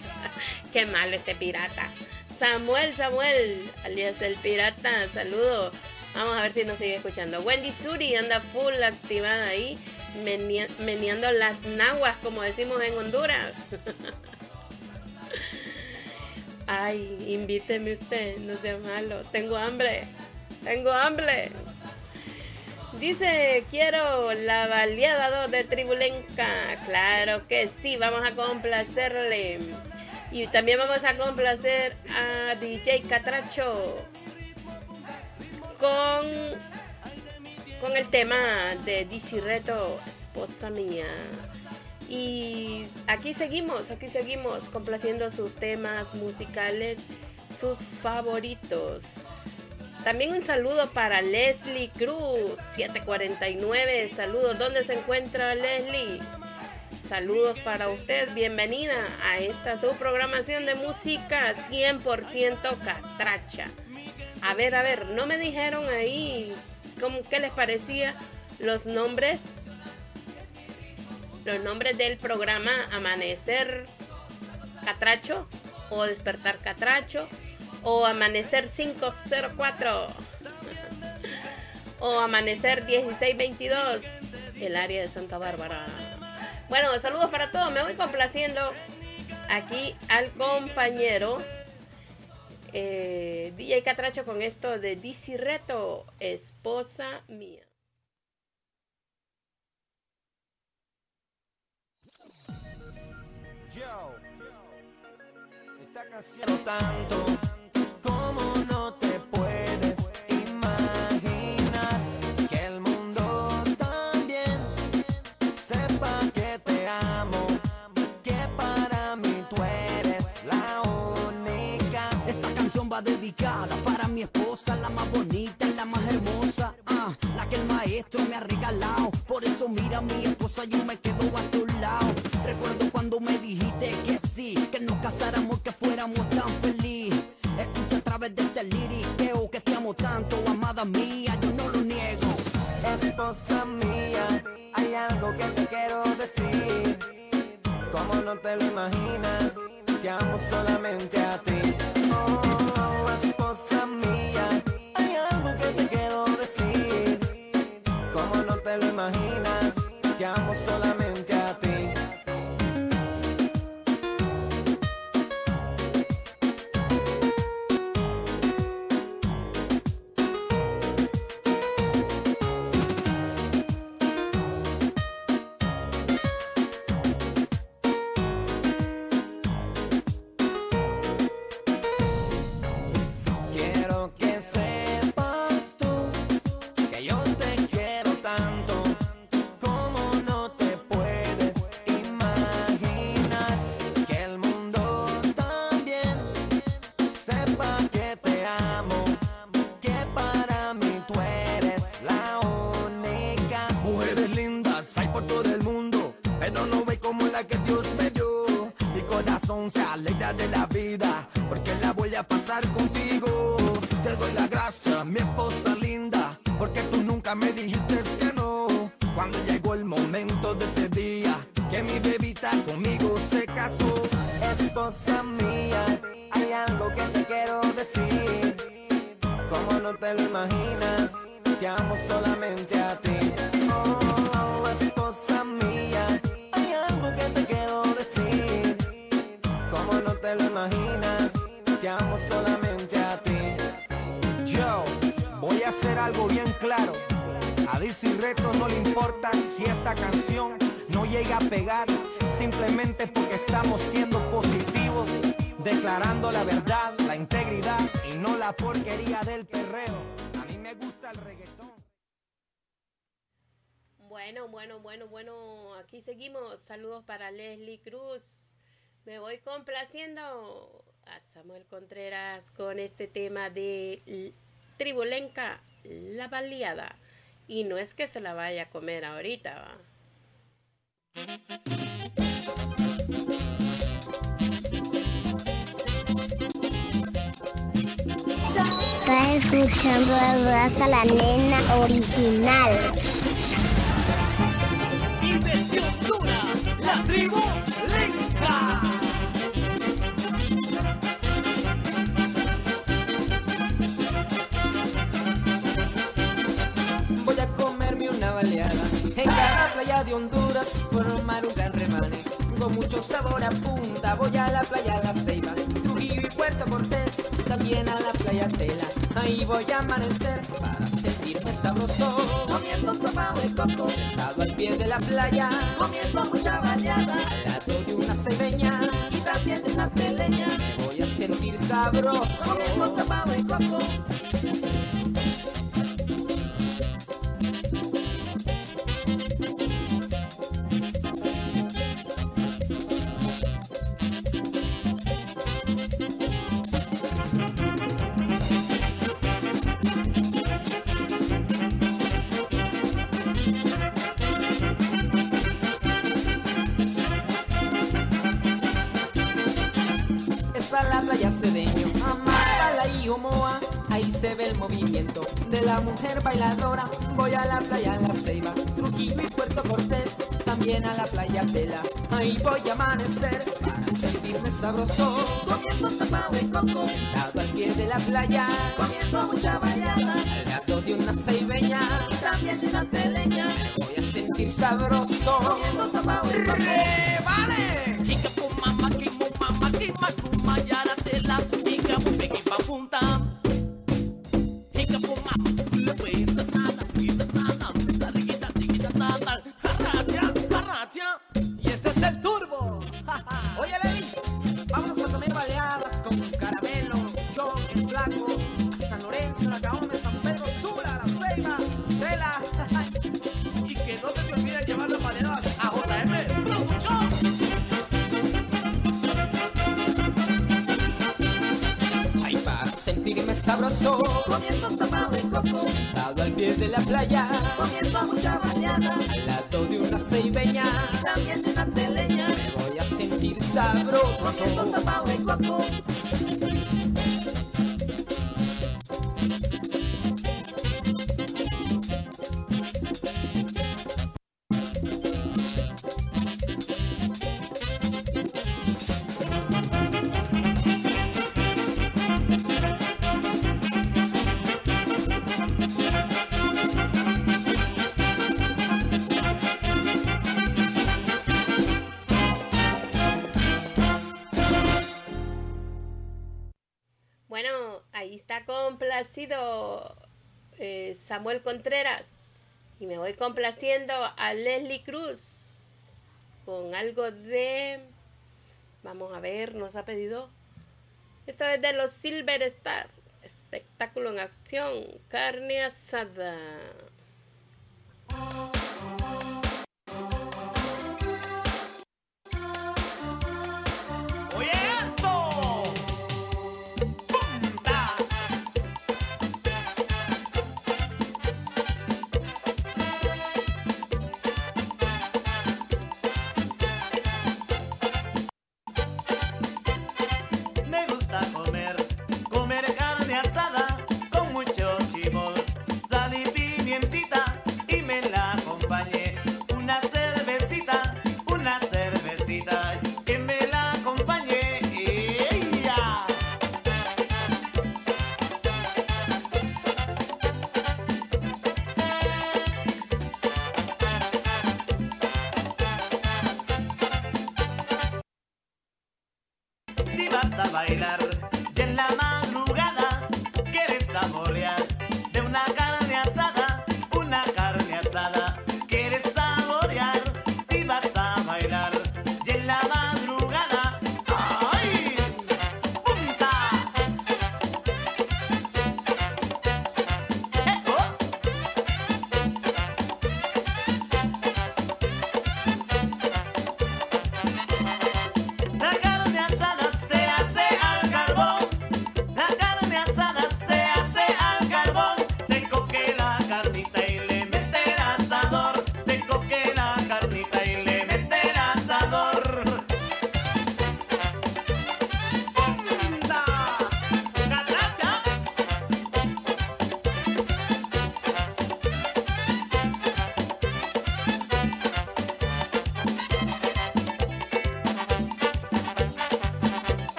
Speaker 3: Qué mal este pirata. Samuel, Samuel, alias el pirata, saludo. Vamos a ver si nos sigue escuchando. Wendy Suri anda full activada ahí, menea- meneando las naguas, como decimos en Honduras. Ay, invíteme usted, no sea malo. Tengo hambre, tengo hambre. Dice, quiero la baleada 2 de Tribulenca. Claro que sí, vamos a complacerle. Y también vamos a complacer a DJ Catracho con, con el tema de DC Reto, esposa mía. Y aquí seguimos, aquí seguimos complaciendo sus temas musicales, sus favoritos. También un saludo para Leslie Cruz, 749. Saludos, ¿dónde se encuentra Leslie? Saludos para usted, bienvenida a esta su programación de música 100% catracha. A ver, a ver, no me dijeron ahí cómo, qué les parecía los nombres los nombres del programa Amanecer Catracho o Despertar Catracho o Amanecer 504 o Amanecer 1622 el área de Santa Bárbara. Bueno, saludos para todos. Me voy complaciendo aquí al compañero eh, DJ Catracho con esto de DC Reto, esposa mía.
Speaker 25: Yo, esta canción tanto como
Speaker 26: dedicada para mi esposa, la más bonita, la más hermosa, ah, la que el maestro me ha regalado. Por eso mira mi esposa, yo me quedo a tu lado. Recuerdo cuando me dijiste que sí, que nos casáramos, que fuéramos tan feliz. Escucha a través de este liriqueo que te amo tanto, amada mía, yo no lo niego.
Speaker 10: Esposa mía, hay algo que te quiero decir. Como no te lo imaginas, te amo solamente a ti. Oh.
Speaker 3: complaciendo a Samuel Contreras con este tema de Tribulenca, la baleada. Y no es que se la vaya a comer ahorita, ¿va?
Speaker 27: Está escuchando a la nena original.
Speaker 10: Y desde Honduras, la tribulenca. En cada playa de Honduras formar un gran remane. Con mucho sabor a punta, voy a la playa La Ceiba, Trujillo y Puerto Cortés, también a la playa Tela. Ahí voy a amanecer para sentirme sabroso. Comiendo tomado de coco, sentado al pie de la playa. Comiendo mucha baleada, al lado de una cebeña y también de una peleña. Voy a sentir sabroso. Comiendo tomado de coco. de la mujer bailadora. Voy a la playa en la ceiba, Trujillo y Puerto Cortés, también a la playa Tela. Ahí voy a amanecer para sentirme sabroso. Comiendo zapado de coco, sentado al pie de la playa, comiendo mucha ballada. Al lado de una ceibeña, y también de una. Me voy a sentir sabroso, comiendo zapado de coco.
Speaker 28: Samuel Contreras. Y me voy complaciendo a Leslie Cruz con algo de... Vamos a ver, nos ha pedido. Esta vez de los Silver Star. Espectáculo en acción. Carne asada.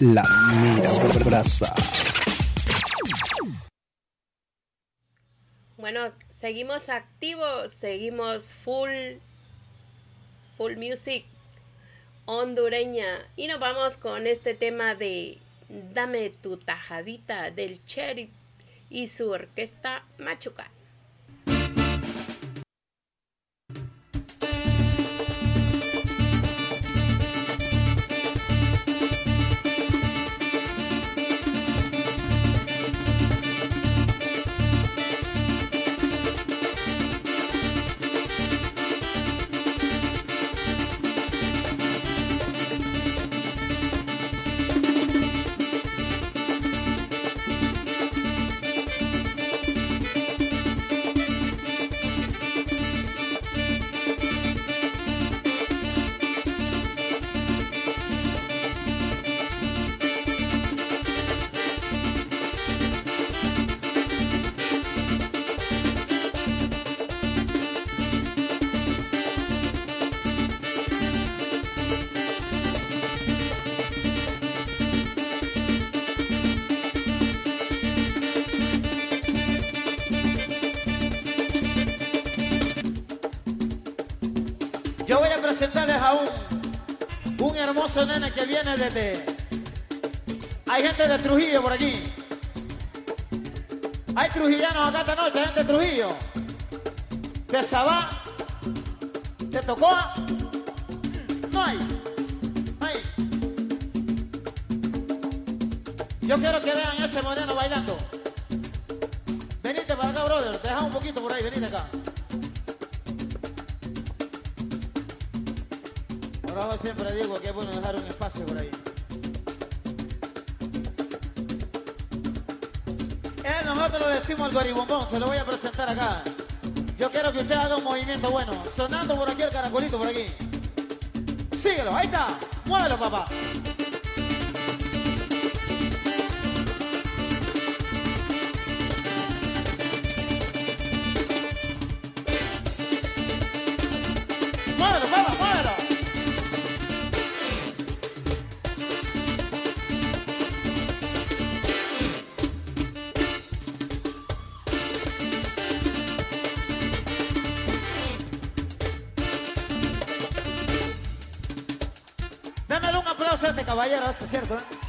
Speaker 29: La
Speaker 30: Mira Brasa.
Speaker 28: Bueno, seguimos activos, seguimos full, full music hondureña y nos vamos con este tema de Dame tu tajadita del Cherry y su orquesta Machuca.
Speaker 9: Hay gente de Trujillo por aquí. Hay trujillanos acá esta noche, gente de Trujillo. De Sabá, de Tocoa. No hay. No hay. Yo quiero que vean ese modelo. el goribombón, se lo voy a presentar acá. Yo quiero que usted haga un movimiento bueno, sonando por aquí el caracolito, por aquí. Síguelo, ahí está, muévelo, papá. caballeros, es cierto. ¿eh?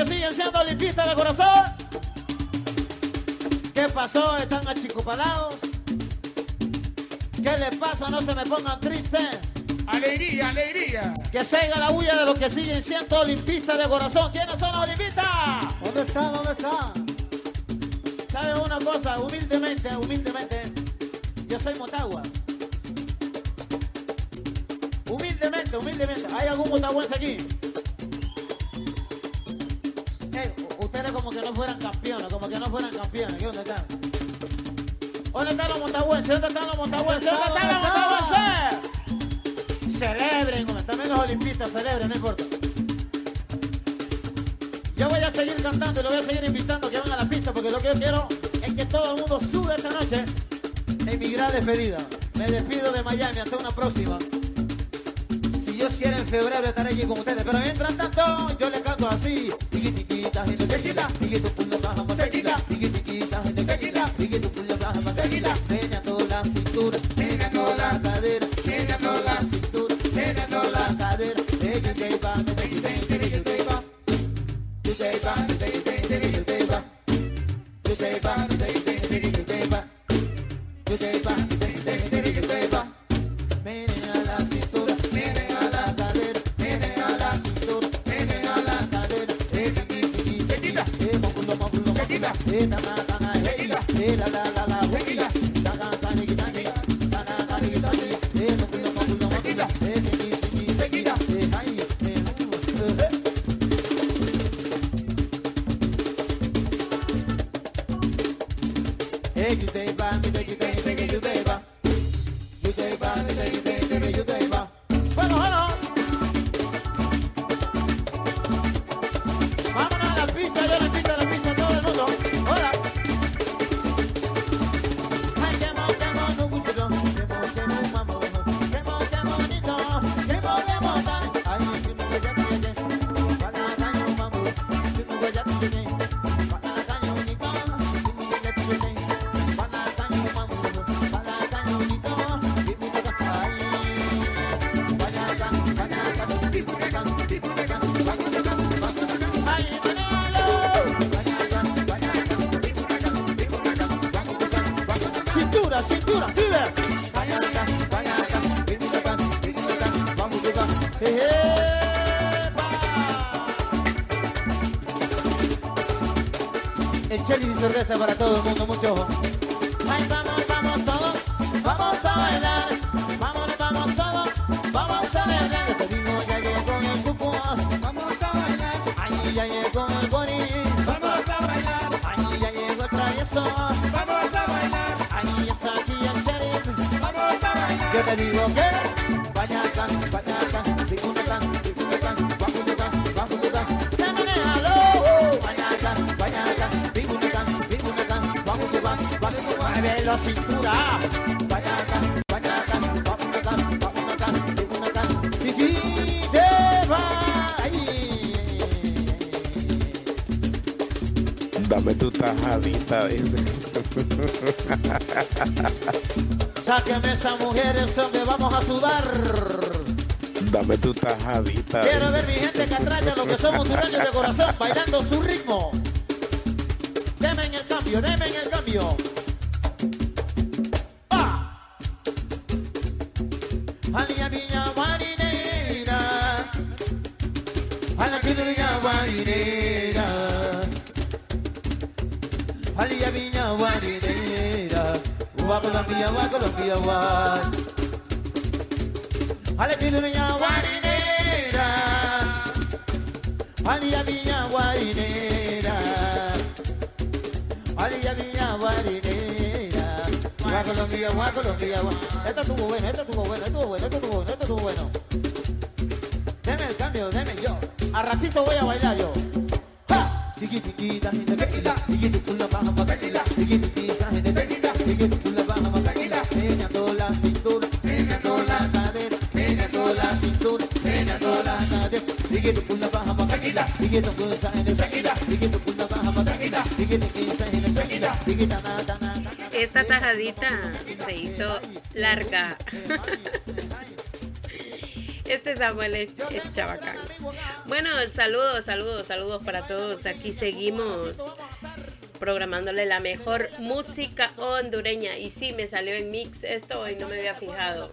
Speaker 9: que siguen siendo limpistas de corazón. ¿Qué pasó? ¿Están achicopalados? ¿Qué les pasa? No se me pongan tristes. Alegría, alegría. Que siga la bulla de los que siguen siendo olimpistas de corazón. ¿Quiénes son los olimpistas? ¿Dónde están? ¿Dónde están? ¿Saben una cosa? Humildemente, humildemente. Yo soy Motagua. Humildemente, humildemente. ¿Hay algún motahuense aquí? Celebren, como también los olimpistas celebren, no importa. Yo voy a seguir cantando y lo voy a seguir invitando que van a la pista porque lo que yo quiero es que todo el mundo suba esta noche en mi gran despedida. Me despido de Miami, hasta una próxima. Si yo quiero en febrero estaré aquí con ustedes, pero mientras tanto yo le canto así. Tiquitiquita, tiquitiquita, Orquesta para todo el mundo, mucho ojo. Ay, vamos, vamos todos, vamos a bailar. Vámonos, vamos todos, vamos a bailar. Yo te digo, ya llegó el cupo. Vamos a bailar. Ahí ya llegó el boni. Vamos a bailar. Ahí ya llegó el travieso. Vamos a bailar. Ahí ya está aquí el sheriff. Vamos a bailar. Yo te digo que la cintura. Bañacan, bañacan, guacutucan, guacutucan, dicunatan. Tiki, te va. Ahí.
Speaker 1: Dame tu tajadita, dice.
Speaker 9: Sáqueme esa mujer, es donde vamos a sudar.
Speaker 1: Dame tu tajadita.
Speaker 9: Quiero ver mi gente catracha, lo que somos hondureños de corazón, bailando su ritmo. Deme en el cambio, deme en el cambio. Bueno,
Speaker 3: saludos, saludos, saludos para todos. Aquí seguimos programándole la mejor música hondureña. Y sí, me salió en mix esto y no me había fijado.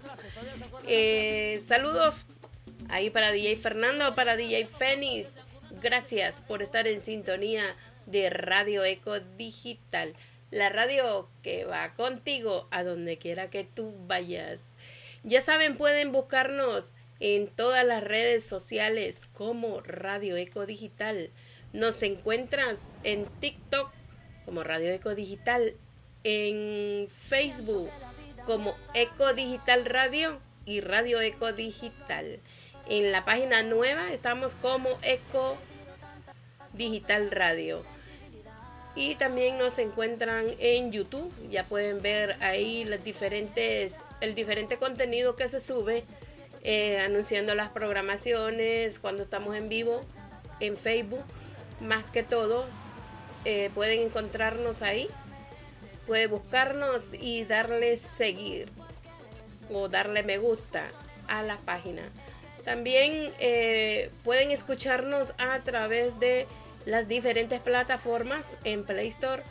Speaker 3: Eh, saludos ahí para DJ Fernando, para DJ Fénix. Gracias por estar en sintonía de Radio Eco Digital. La radio que va contigo a donde quiera que tú vayas. Ya saben, pueden buscarnos en todas las redes sociales como Radio Eco Digital. Nos encuentras en TikTok como Radio Eco Digital, en Facebook como Eco Digital Radio y Radio Eco Digital. En la página nueva estamos como Eco Digital Radio. Y también nos encuentran en YouTube. Ya pueden ver ahí las diferentes, el diferente contenido que se sube, eh, anunciando las programaciones cuando estamos en vivo en Facebook. Más que todo, eh, pueden encontrarnos ahí. Puede buscarnos y darle seguir o darle me gusta a la página. También eh, pueden escucharnos a través de las diferentes plataformas en Play Store.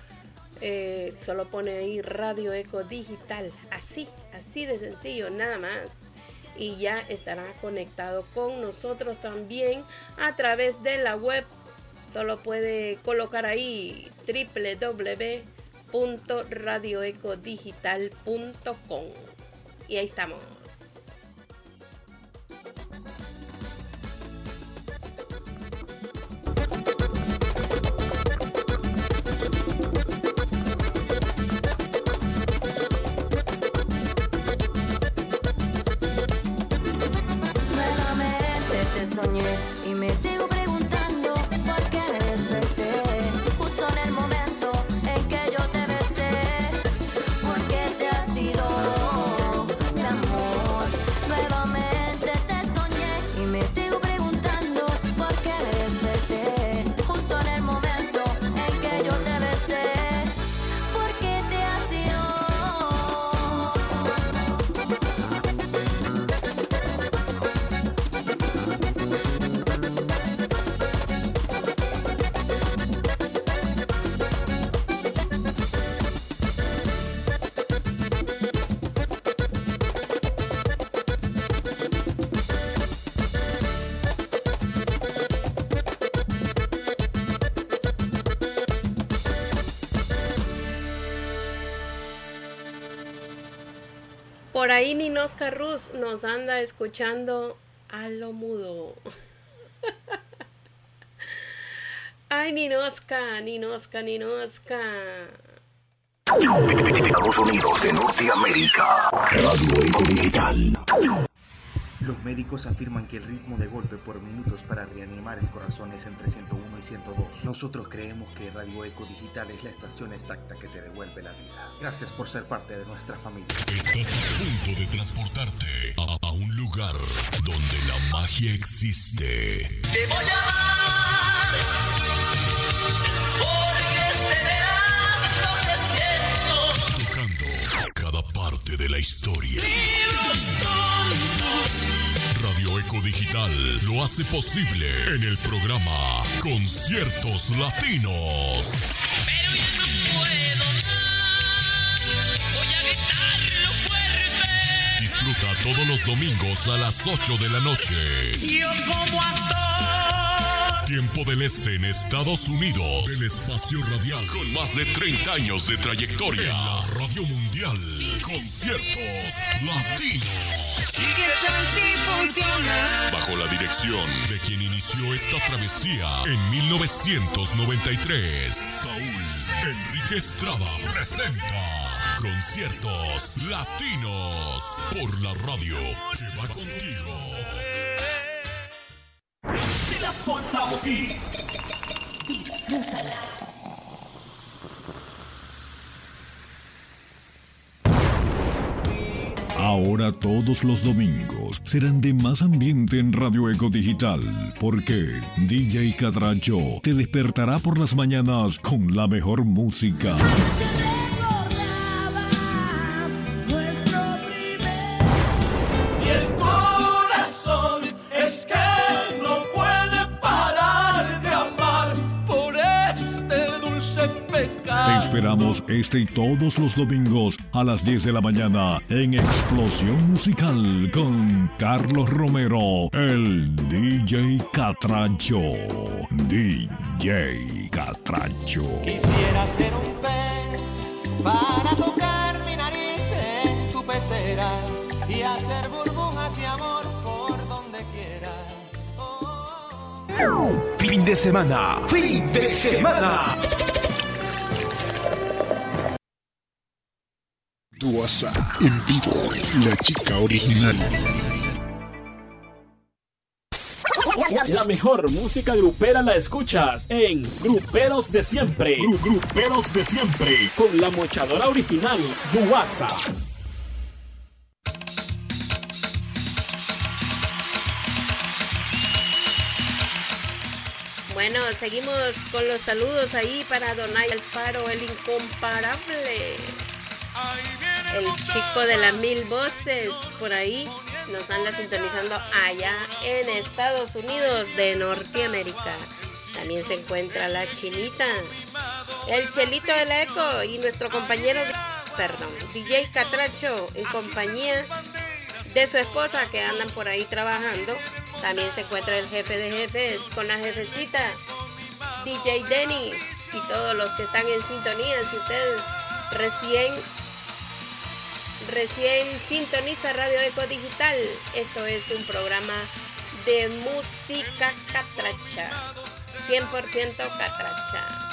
Speaker 3: Solo pone ahí Radio Eco Digital. Así, así de sencillo, nada más. Y ya estará conectado con nosotros también a través de la web. Solo puede colocar ahí www.radioecodigital.com. Y ahí estamos. Ahí Ninosca Ruz nos anda escuchando a lo mudo. Ay, Ninosca, Ninosca, Ninosca.
Speaker 31: Estados Unidos de Norteamérica. Radio Eco Digital.
Speaker 32: Los médicos afirman que el ritmo de golpe por minutos para reanimar el corazón es entre 101 y 102. Nosotros creemos que Radio Eco Digital es la estación exacta que te devuelve la vida. Gracias por ser parte de nuestra familia.
Speaker 19: Estás a punto de transportarte a, a un lugar donde la magia existe.
Speaker 33: Te voy a amar
Speaker 19: de la historia.
Speaker 33: Libros tontos.
Speaker 19: Radio Eco Digital lo hace posible en el programa Conciertos Latinos.
Speaker 33: Pero ya no puedo más. Voy a gritarlo fuerte.
Speaker 19: Disfruta todos los domingos a las 8 de la noche.
Speaker 33: Yo como actor.
Speaker 19: Tiempo del Este en Estados Unidos. El espacio radial con más de 30 años de trayectoria. En la radio mundial. Conciertos Latinos.
Speaker 33: Sigue tan sin funcionar.
Speaker 19: Bajo la dirección de quien inició esta travesía en 1993. Saúl Enrique Estrada presenta Conciertos Latinos por la radio que va contigo.
Speaker 33: Te la soltamos y disfrútala.
Speaker 19: Ahora todos los domingos serán de más ambiente en Radio Eco Digital, porque DJ Catracho te despertará por las mañanas con la mejor música. Esperamos este y todos los domingos a las 10 de la mañana en Explosión Musical con Carlos Romero, el DJ Catracho. DJ Catracho.
Speaker 22: Quisiera ser un pez para tocar mi nariz en tu pecera y hacer burbujas y amor por donde quiera.
Speaker 31: Fin de semana. Fin de semana.
Speaker 34: Duasa en vivo, la chica original.
Speaker 35: La mejor música grupera la escuchas en Gruperos de Siempre. Gru- Gruperos de Siempre. Con la mochadora original, Duasa.
Speaker 36: Bueno, seguimos con los saludos ahí para Donay Alfaro, el incomparable. El chico de las mil voces, por ahí nos anda sintonizando allá en Estados Unidos de Norteamérica. También se encuentra la chinita, el chelito del eco y nuestro compañero, perdón, DJ Catracho en compañía de su esposa que andan por ahí trabajando. También se encuentra el jefe de jefes con la jefecita, DJ Dennis y todos los que están en sintonía. Si usted recién recién sintoniza Radio Eco Digital, esto es un programa de música catracha, 100% catracha.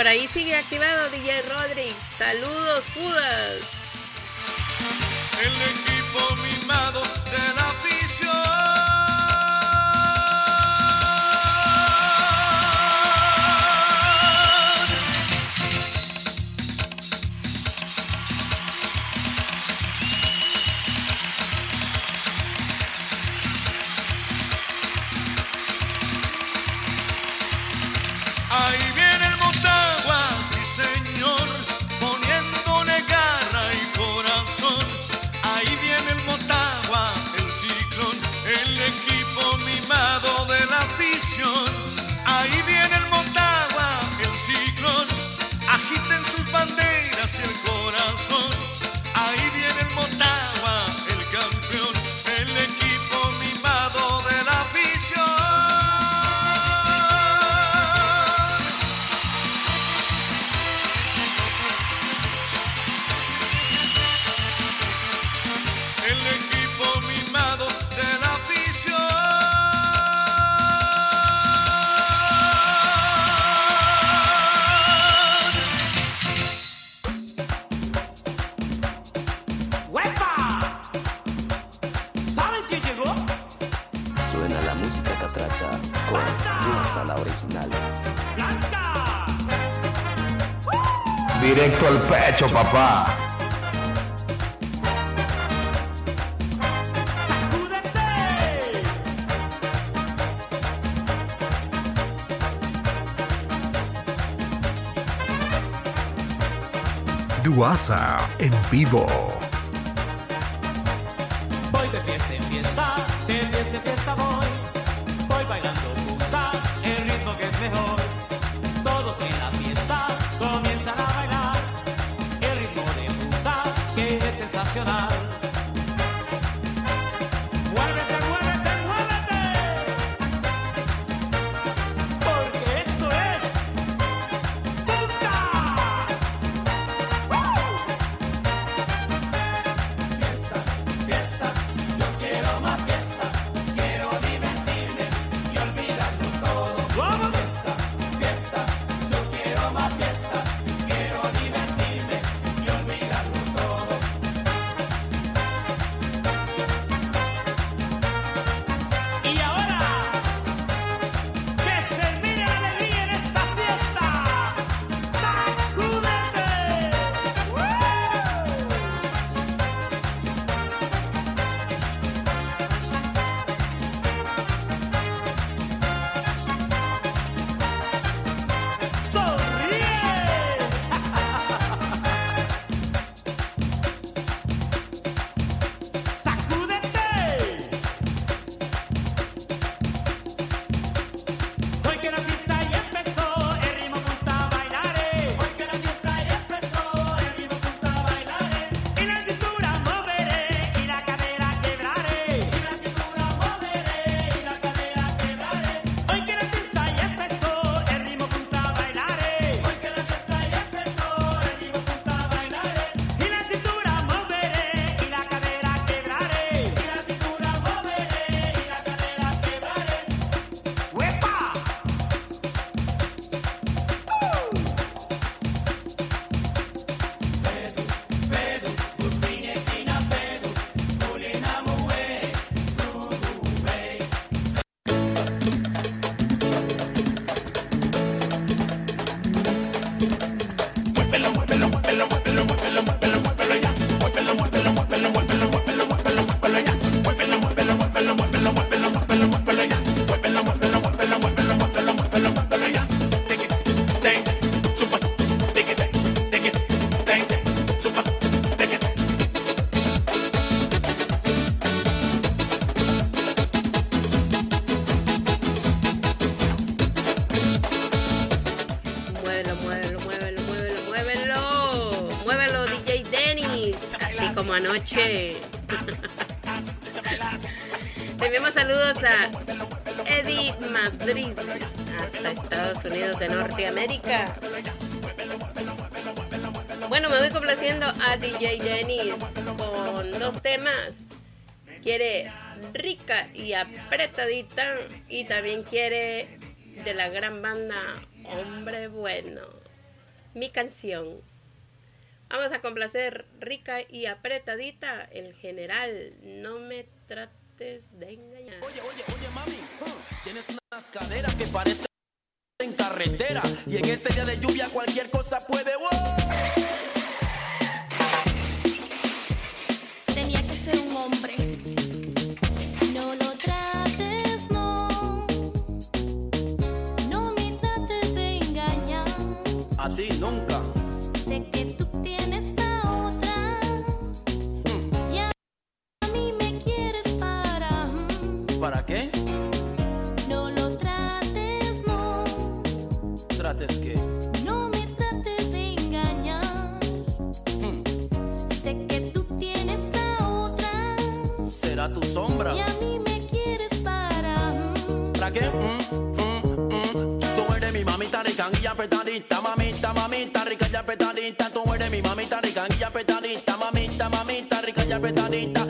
Speaker 36: Por ahí sigue activado DJ Rodríguez. Saludos, Judas.
Speaker 37: Directo al pecho, papá.
Speaker 31: Duasa en vivo.
Speaker 3: Unidos de Norteamérica. Bueno, me voy complaciendo a DJ Dennis con dos temas. Quiere rica y apretadita y también quiere de la gran banda Hombre Bueno. Mi canción. Vamos a complacer rica y apretadita el general. No me trates de engañar.
Speaker 38: Oye, oye, oye, mami. tu sombra.
Speaker 39: Y a mí me quieres para. Mm.
Speaker 38: ¿Para qué? Mm, mm, mm. Mi mamita ricanguilla apretadita, mamita, mamita rica y apretadita. Tú eres mi mamita ricanguilla apretadita, mamita, mamita rica y apretadita.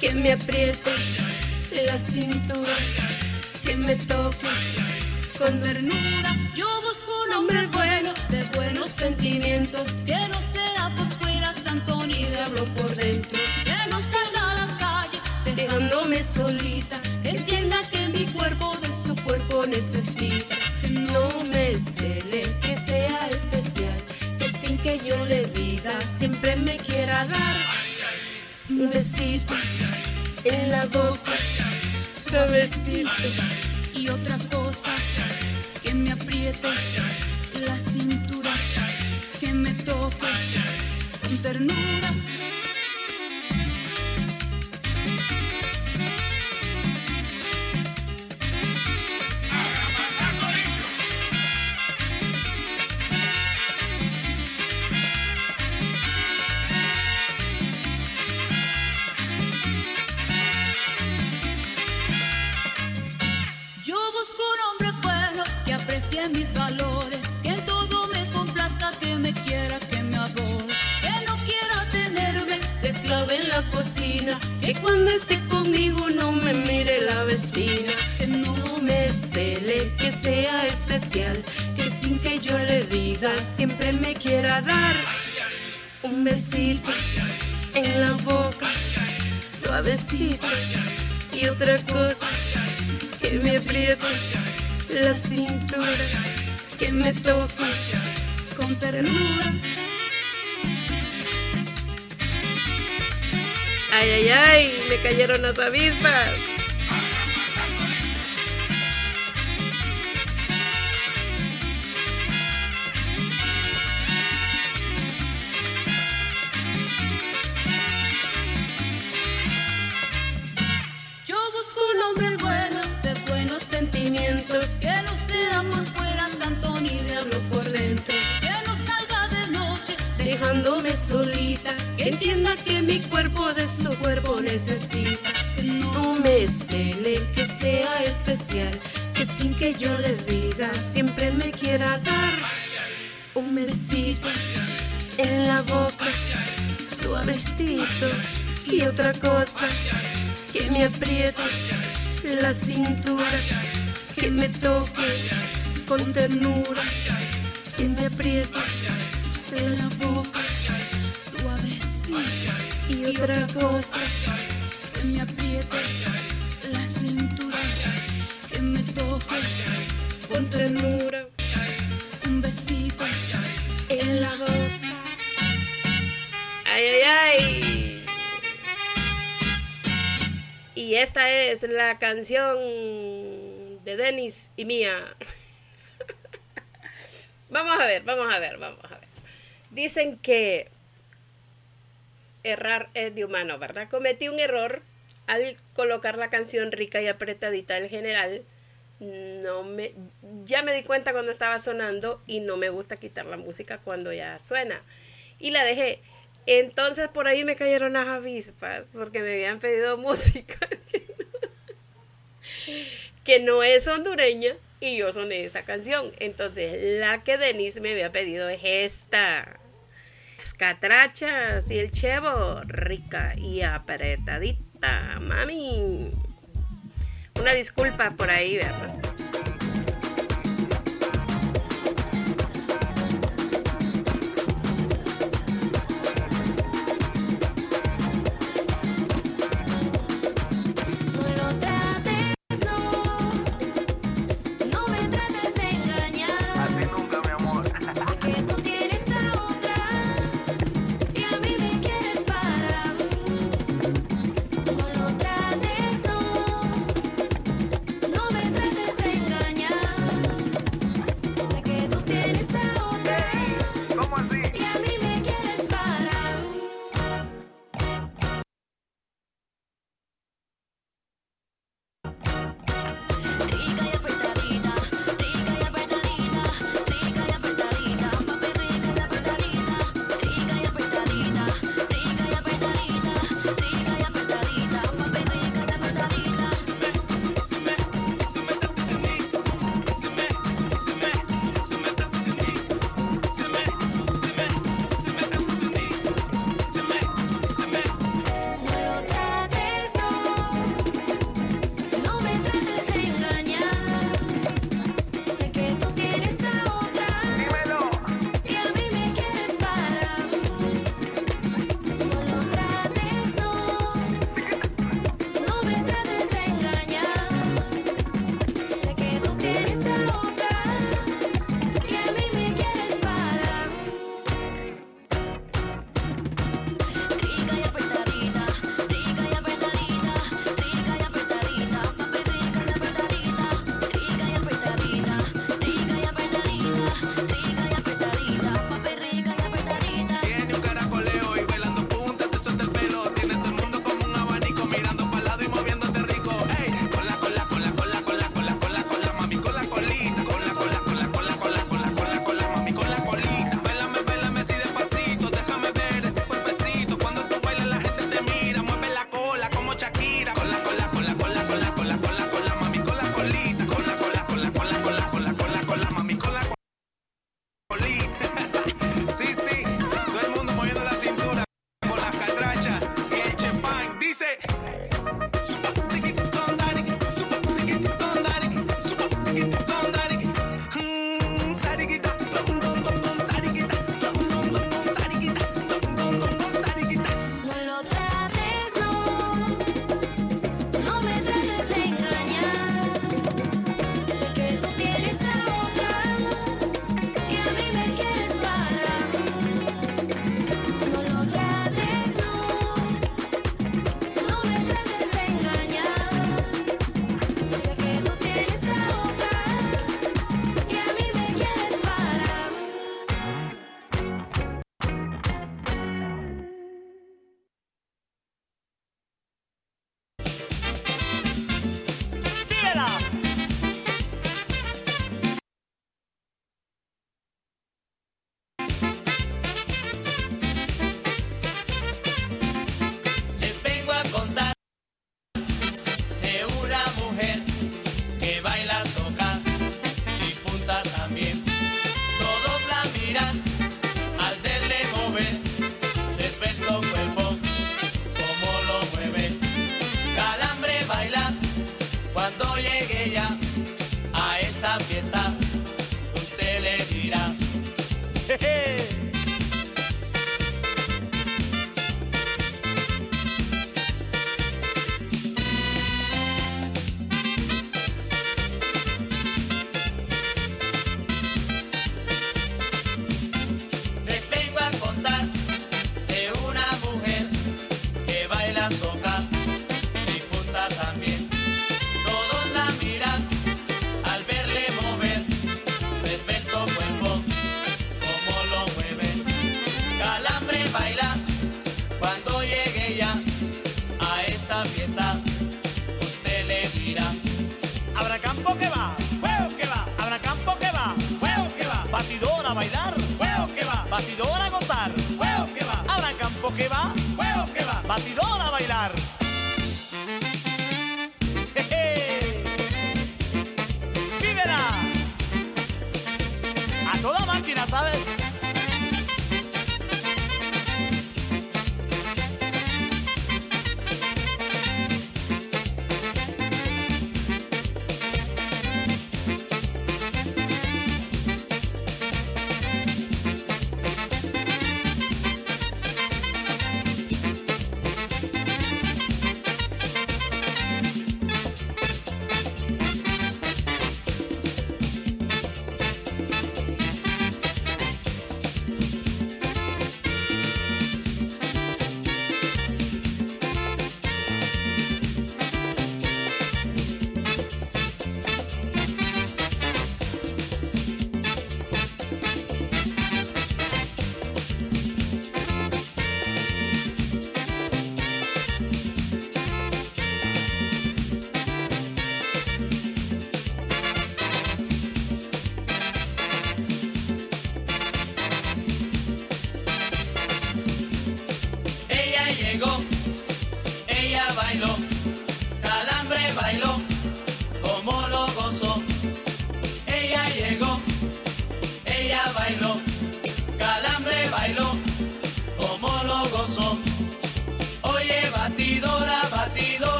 Speaker 38: Que
Speaker 39: me
Speaker 40: apriete la cintura, que me toque con ternura. Yo busco un hombre bueno, de buenos sentimientos, que no sea por fuera santo ni diablo por dentro, que no salga a la calle dejándome solita, que entienda que mi cuerpo de su cuerpo necesita, no me cele, que sea especial, que sin que yo le diga siempre me quiera dar un besito en la boca, suavecito y otra cosa que me apriete la cintura, que me toque con ternura. Aprecie mis valores, que en todo me complazca, que me quiera, que me adore, que no quiera tenerme de esclava en la cocina, que cuando esté conmigo no me mire la vecina, que no me cele, que sea especial, que sin que yo le diga siempre me quiera dar un besito en la boca, suavecito. Y otra cosa que me apriete la cintura, que me toque con ternura.
Speaker 3: Ay, ay, ay, me cayeron las avispas.
Speaker 40: Yo busco un hombre bueno, sentimientos, que no sea por fuera santo ni diablo por dentro, que no salga de noche dejándome solita, que entienda que mi cuerpo de su cuerpo necesita, que no me cele, que sea especial, que sin que yo le diga siempre me quiera dar un besito en la boca, suavecito. Y otra cosa que me apriete la cintura, que me toque con ternura, que me apriete la boca, suavecita y otra cosa, que me apriete la cintura, que me toque con ternura, un besito en la boca.
Speaker 3: Ay, ay, ay. Y esta es la canción de Dennis y mía. vamos a ver, vamos a ver, vamos a ver. Dicen que errar es de humano, ¿verdad? Cometí un error al colocar la canción rica y apretadita del general. No me, ya me di cuenta cuando estaba sonando y no me gusta quitar la música cuando ya suena. Y la dejé. Entonces por ahí me cayeron las avispas porque me habían pedido música que no es hondureña y yo soné esa canción. Entonces la que Denise me había pedido es esta. Las catrachas y el chevo, rica y apretadita, mami. Una disculpa por ahí, ¿verdad?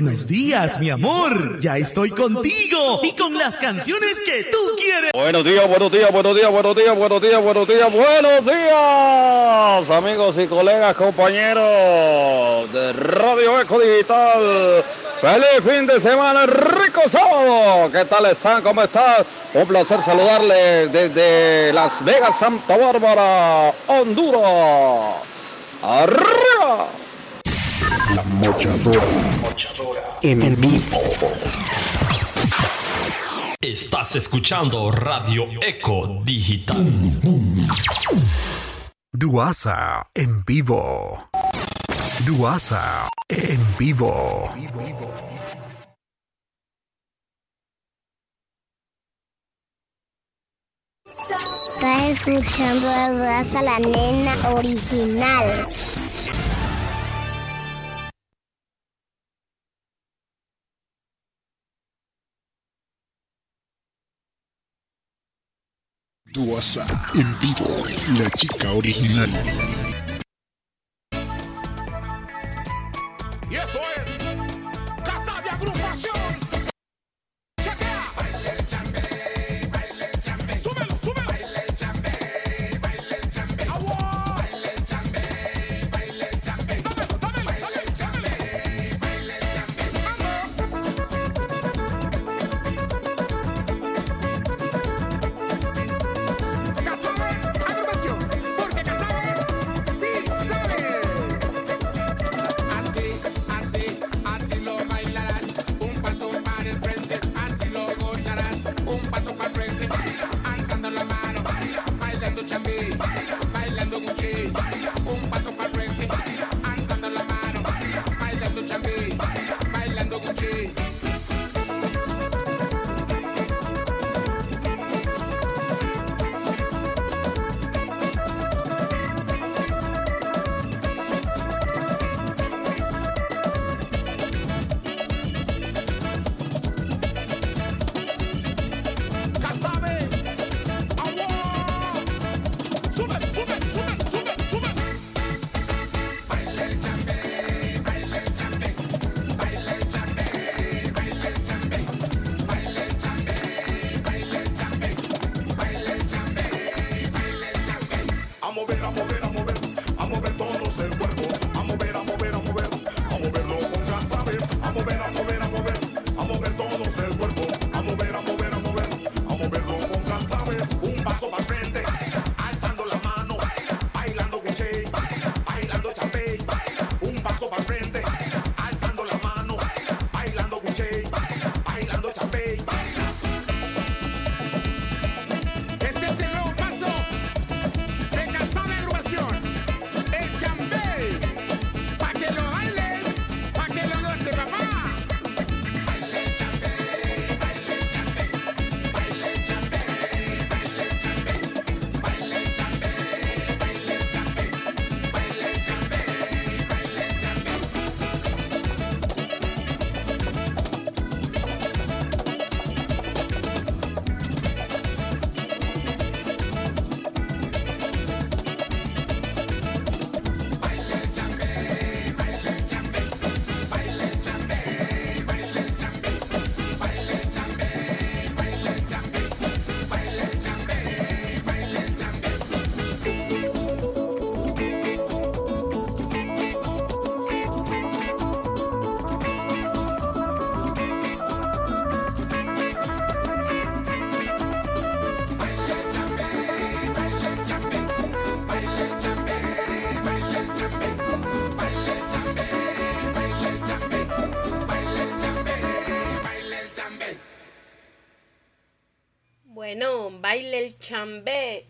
Speaker 41: Buenos días, mi amor. Ya estoy contigo y con las canciones que tú quieres.
Speaker 6: Buenos días, buenos días, buenos días, buenos días, buenos días, buenos días, buenos días, amigos y colegas, compañeros de Radio Eco Digital. Feliz fin de semana, rico sábado. ¿Qué tal están? ¿Cómo están? Un placer saludarles desde Las Vegas, Santa Bárbara, Honduras. ¡Arriba!
Speaker 42: La mochadora en vivo.
Speaker 43: Estás escuchando Radio Eco Digital.
Speaker 31: Duasa en vivo. Duasa en vivo.
Speaker 27: Estás escuchando a Duasa la nena original.
Speaker 42: Duasa en vivo, la chica original.
Speaker 3: baile el
Speaker 8: chambé.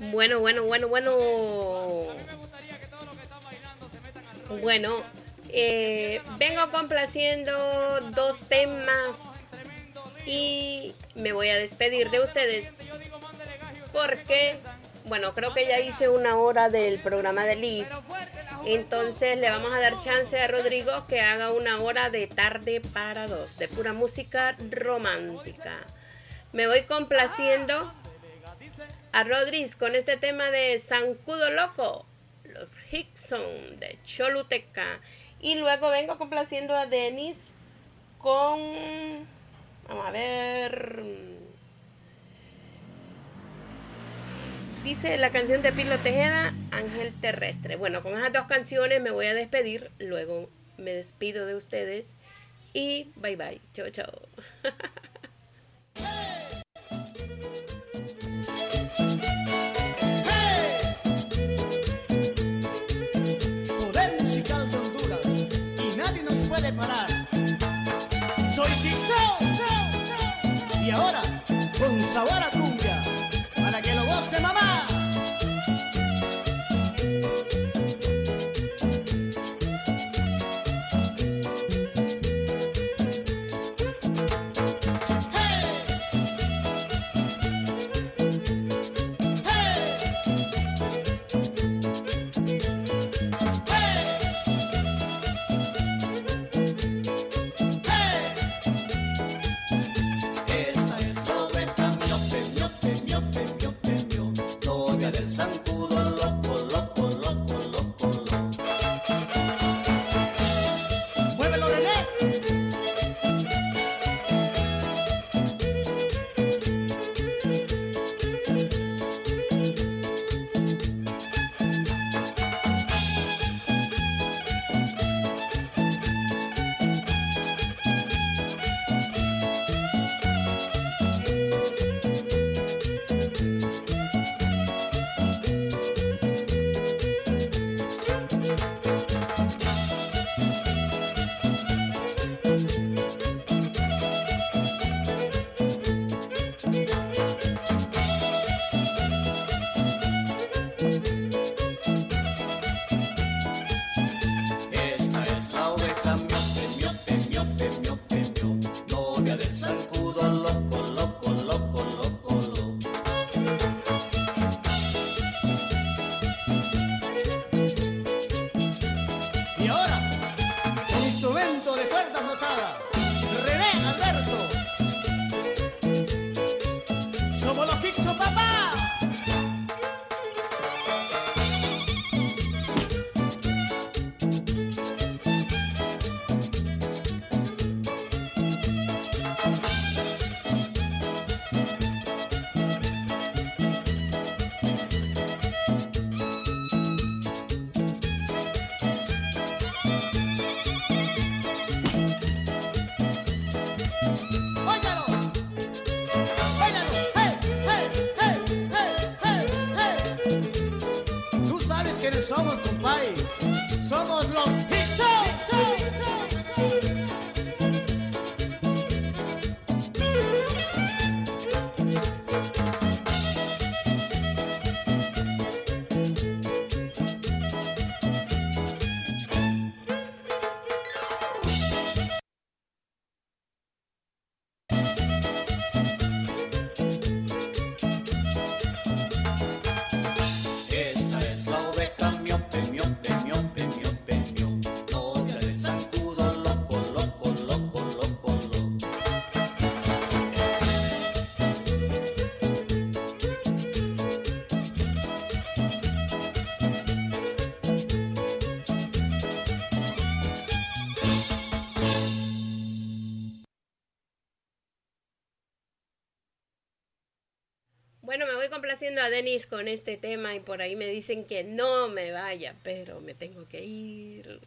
Speaker 3: Bueno, bueno, bueno, bueno. Bueno, eh, vengo complaciendo dos temas y me voy a despedir de ustedes porque, bueno, creo que ya hice una hora del programa de Liz. Entonces le vamos a dar chance a Rodrigo que haga una hora de tarde para dos, de pura música romántica. Me voy complaciendo a Rodríguez con este tema de Zancudo Loco, los Hickson de Choluteca. Y luego vengo complaciendo a Denis con. Vamos a ver. Dice la canción de Pilo Tejeda, Ángel Terrestre. Bueno, con esas dos canciones me voy a despedir. Luego me despido de ustedes. Y bye bye. Chao, chao.
Speaker 44: sabor a
Speaker 3: complaciendo a Denis con este tema y por ahí me dicen que no me vaya, pero me tengo que ir.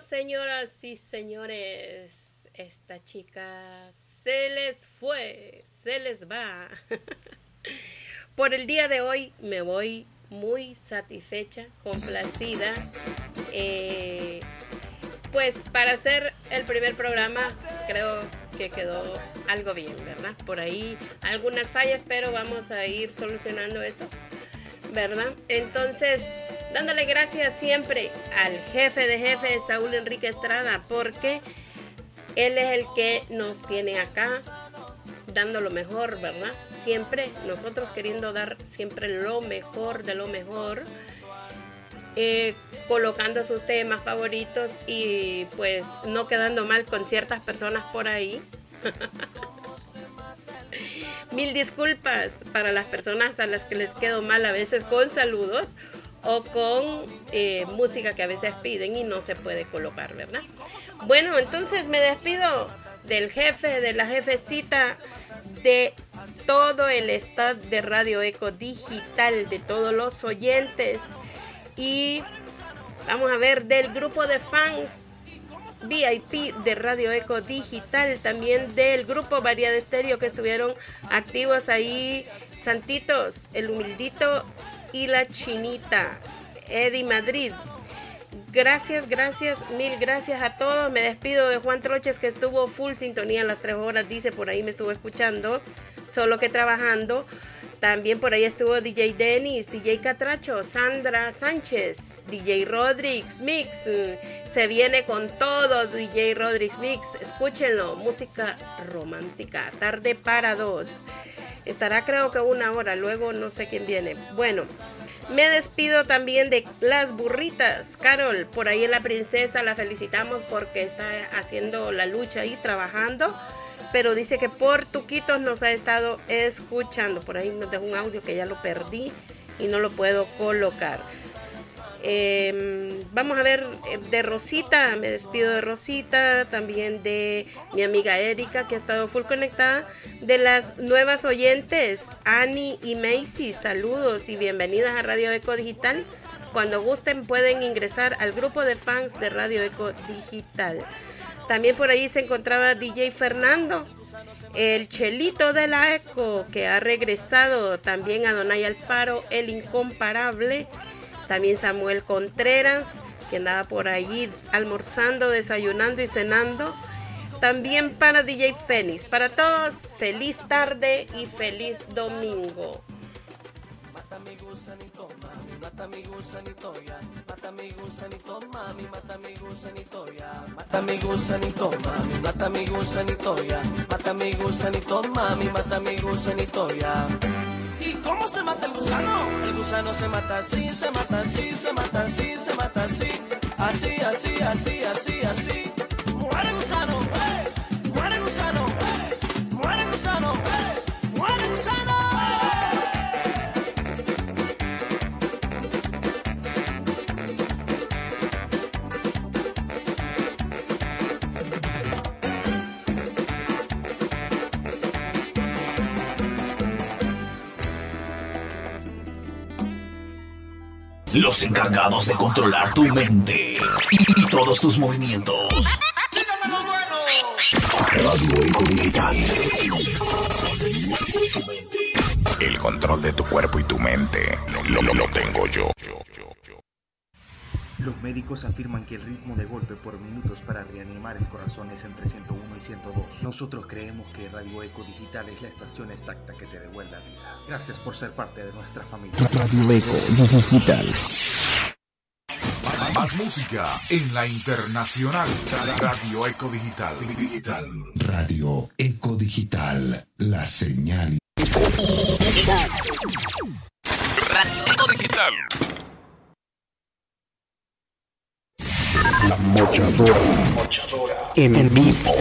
Speaker 3: Señoras y señores, esta chica se les fue, se les va. Por el día de hoy me voy muy satisfecha, complacida. Eh, pues para hacer el primer programa creo que quedó algo bien, ¿verdad? Por ahí algunas fallas, pero vamos a ir solucionando eso. ¿verdad? Entonces, dándole gracias siempre al jefe de jefes, Saúl Enrique Estrada, porque él es el que nos tiene acá dando lo mejor, ¿verdad? Siempre nosotros queriendo dar siempre lo mejor de lo mejor, eh, colocando sus temas favoritos y pues no quedando mal con ciertas personas por ahí. Mil disculpas para las personas a las que les quedo mal a veces con saludos o con eh, música que a veces piden y no se puede colocar, ¿verdad? Bueno, entonces me despido del jefe, de la jefecita, de todo el staff de Radio Eco Digital, de todos los oyentes y vamos a ver del grupo de fans VIP de Radio Eco Digital, también del grupo Variedad Estéreo que estuvieron activos ahí, Santitos, El Humildito y La Chinita, Eddie Madrid. Gracias, gracias, mil gracias a todos. Me despido de Juan Troches que estuvo full sintonía en las tres horas, dice por ahí me estuvo escuchando, solo que trabajando. También por ahí estuvo DJ Dennis, DJ Catracho, Sandra Sánchez, DJ Rodrix Mix. Se viene con todo DJ Rodrix Mix. Escúchenlo, música romántica. Tarde para dos. Estará creo que una hora, luego no sé quién viene. Bueno, me despido también de las burritas. Carol, por ahí la princesa la felicitamos porque está haciendo la lucha ahí, trabajando pero dice que por Tuquitos nos ha estado escuchando. Por ahí nos dejó un audio que ya lo perdí y no lo puedo colocar. Eh, vamos a ver de Rosita, me despido de Rosita, también de mi amiga Erika que ha estado full conectada, de las nuevas oyentes, Annie y Macy, saludos y bienvenidas a Radio Eco Digital. Cuando gusten pueden ingresar al grupo de fans de Radio Eco Digital. También por ahí se encontraba DJ Fernando, el chelito de la Eco, que ha regresado también a Donay Alfaro, el incomparable. También Samuel Contreras, que andaba por allí almorzando, desayunando y cenando. También para DJ Fénix. Para todos, feliz tarde y feliz domingo.
Speaker 10: Mi gusanito, mami, mata mi gusanito ya. Mata mi gusanito, mami, mata mi gusanito ya. Mata mi gusanito, mami, mata mi gusanito ya. Mata mi gusanito, mami, mata mi gusanito ya. ¿Y cómo se mata el gusano? El gusano se mata así, se mata así, se mata así, se mata así. Así, así, así, así, así. Muere gusano, ¡eh! Muere gusano, ¡eh! Muere gusano. Muere gusano.
Speaker 45: Los encargados de controlar tu mente y todos tus movimientos. Radio Eco Digital.
Speaker 46: El control de tu cuerpo y tu mente lo, lo- lo tengo yo.
Speaker 32: Los médicos afirman que el ritmo de golpe por minutos para reanimar el corazón es entre 101 y 102. Nosotros creemos que Radio Eco Digital es la estación exacta que te devuelve la vida. Gracias por ser parte de nuestra familia.
Speaker 47: Radio Eco Digital.
Speaker 4: Más música en la internacional. Radio Eco Digital. Digital.
Speaker 47: Radio Eco Digital. La señal.
Speaker 4: Radio Eco Digital.
Speaker 47: La mochadora. En vivo.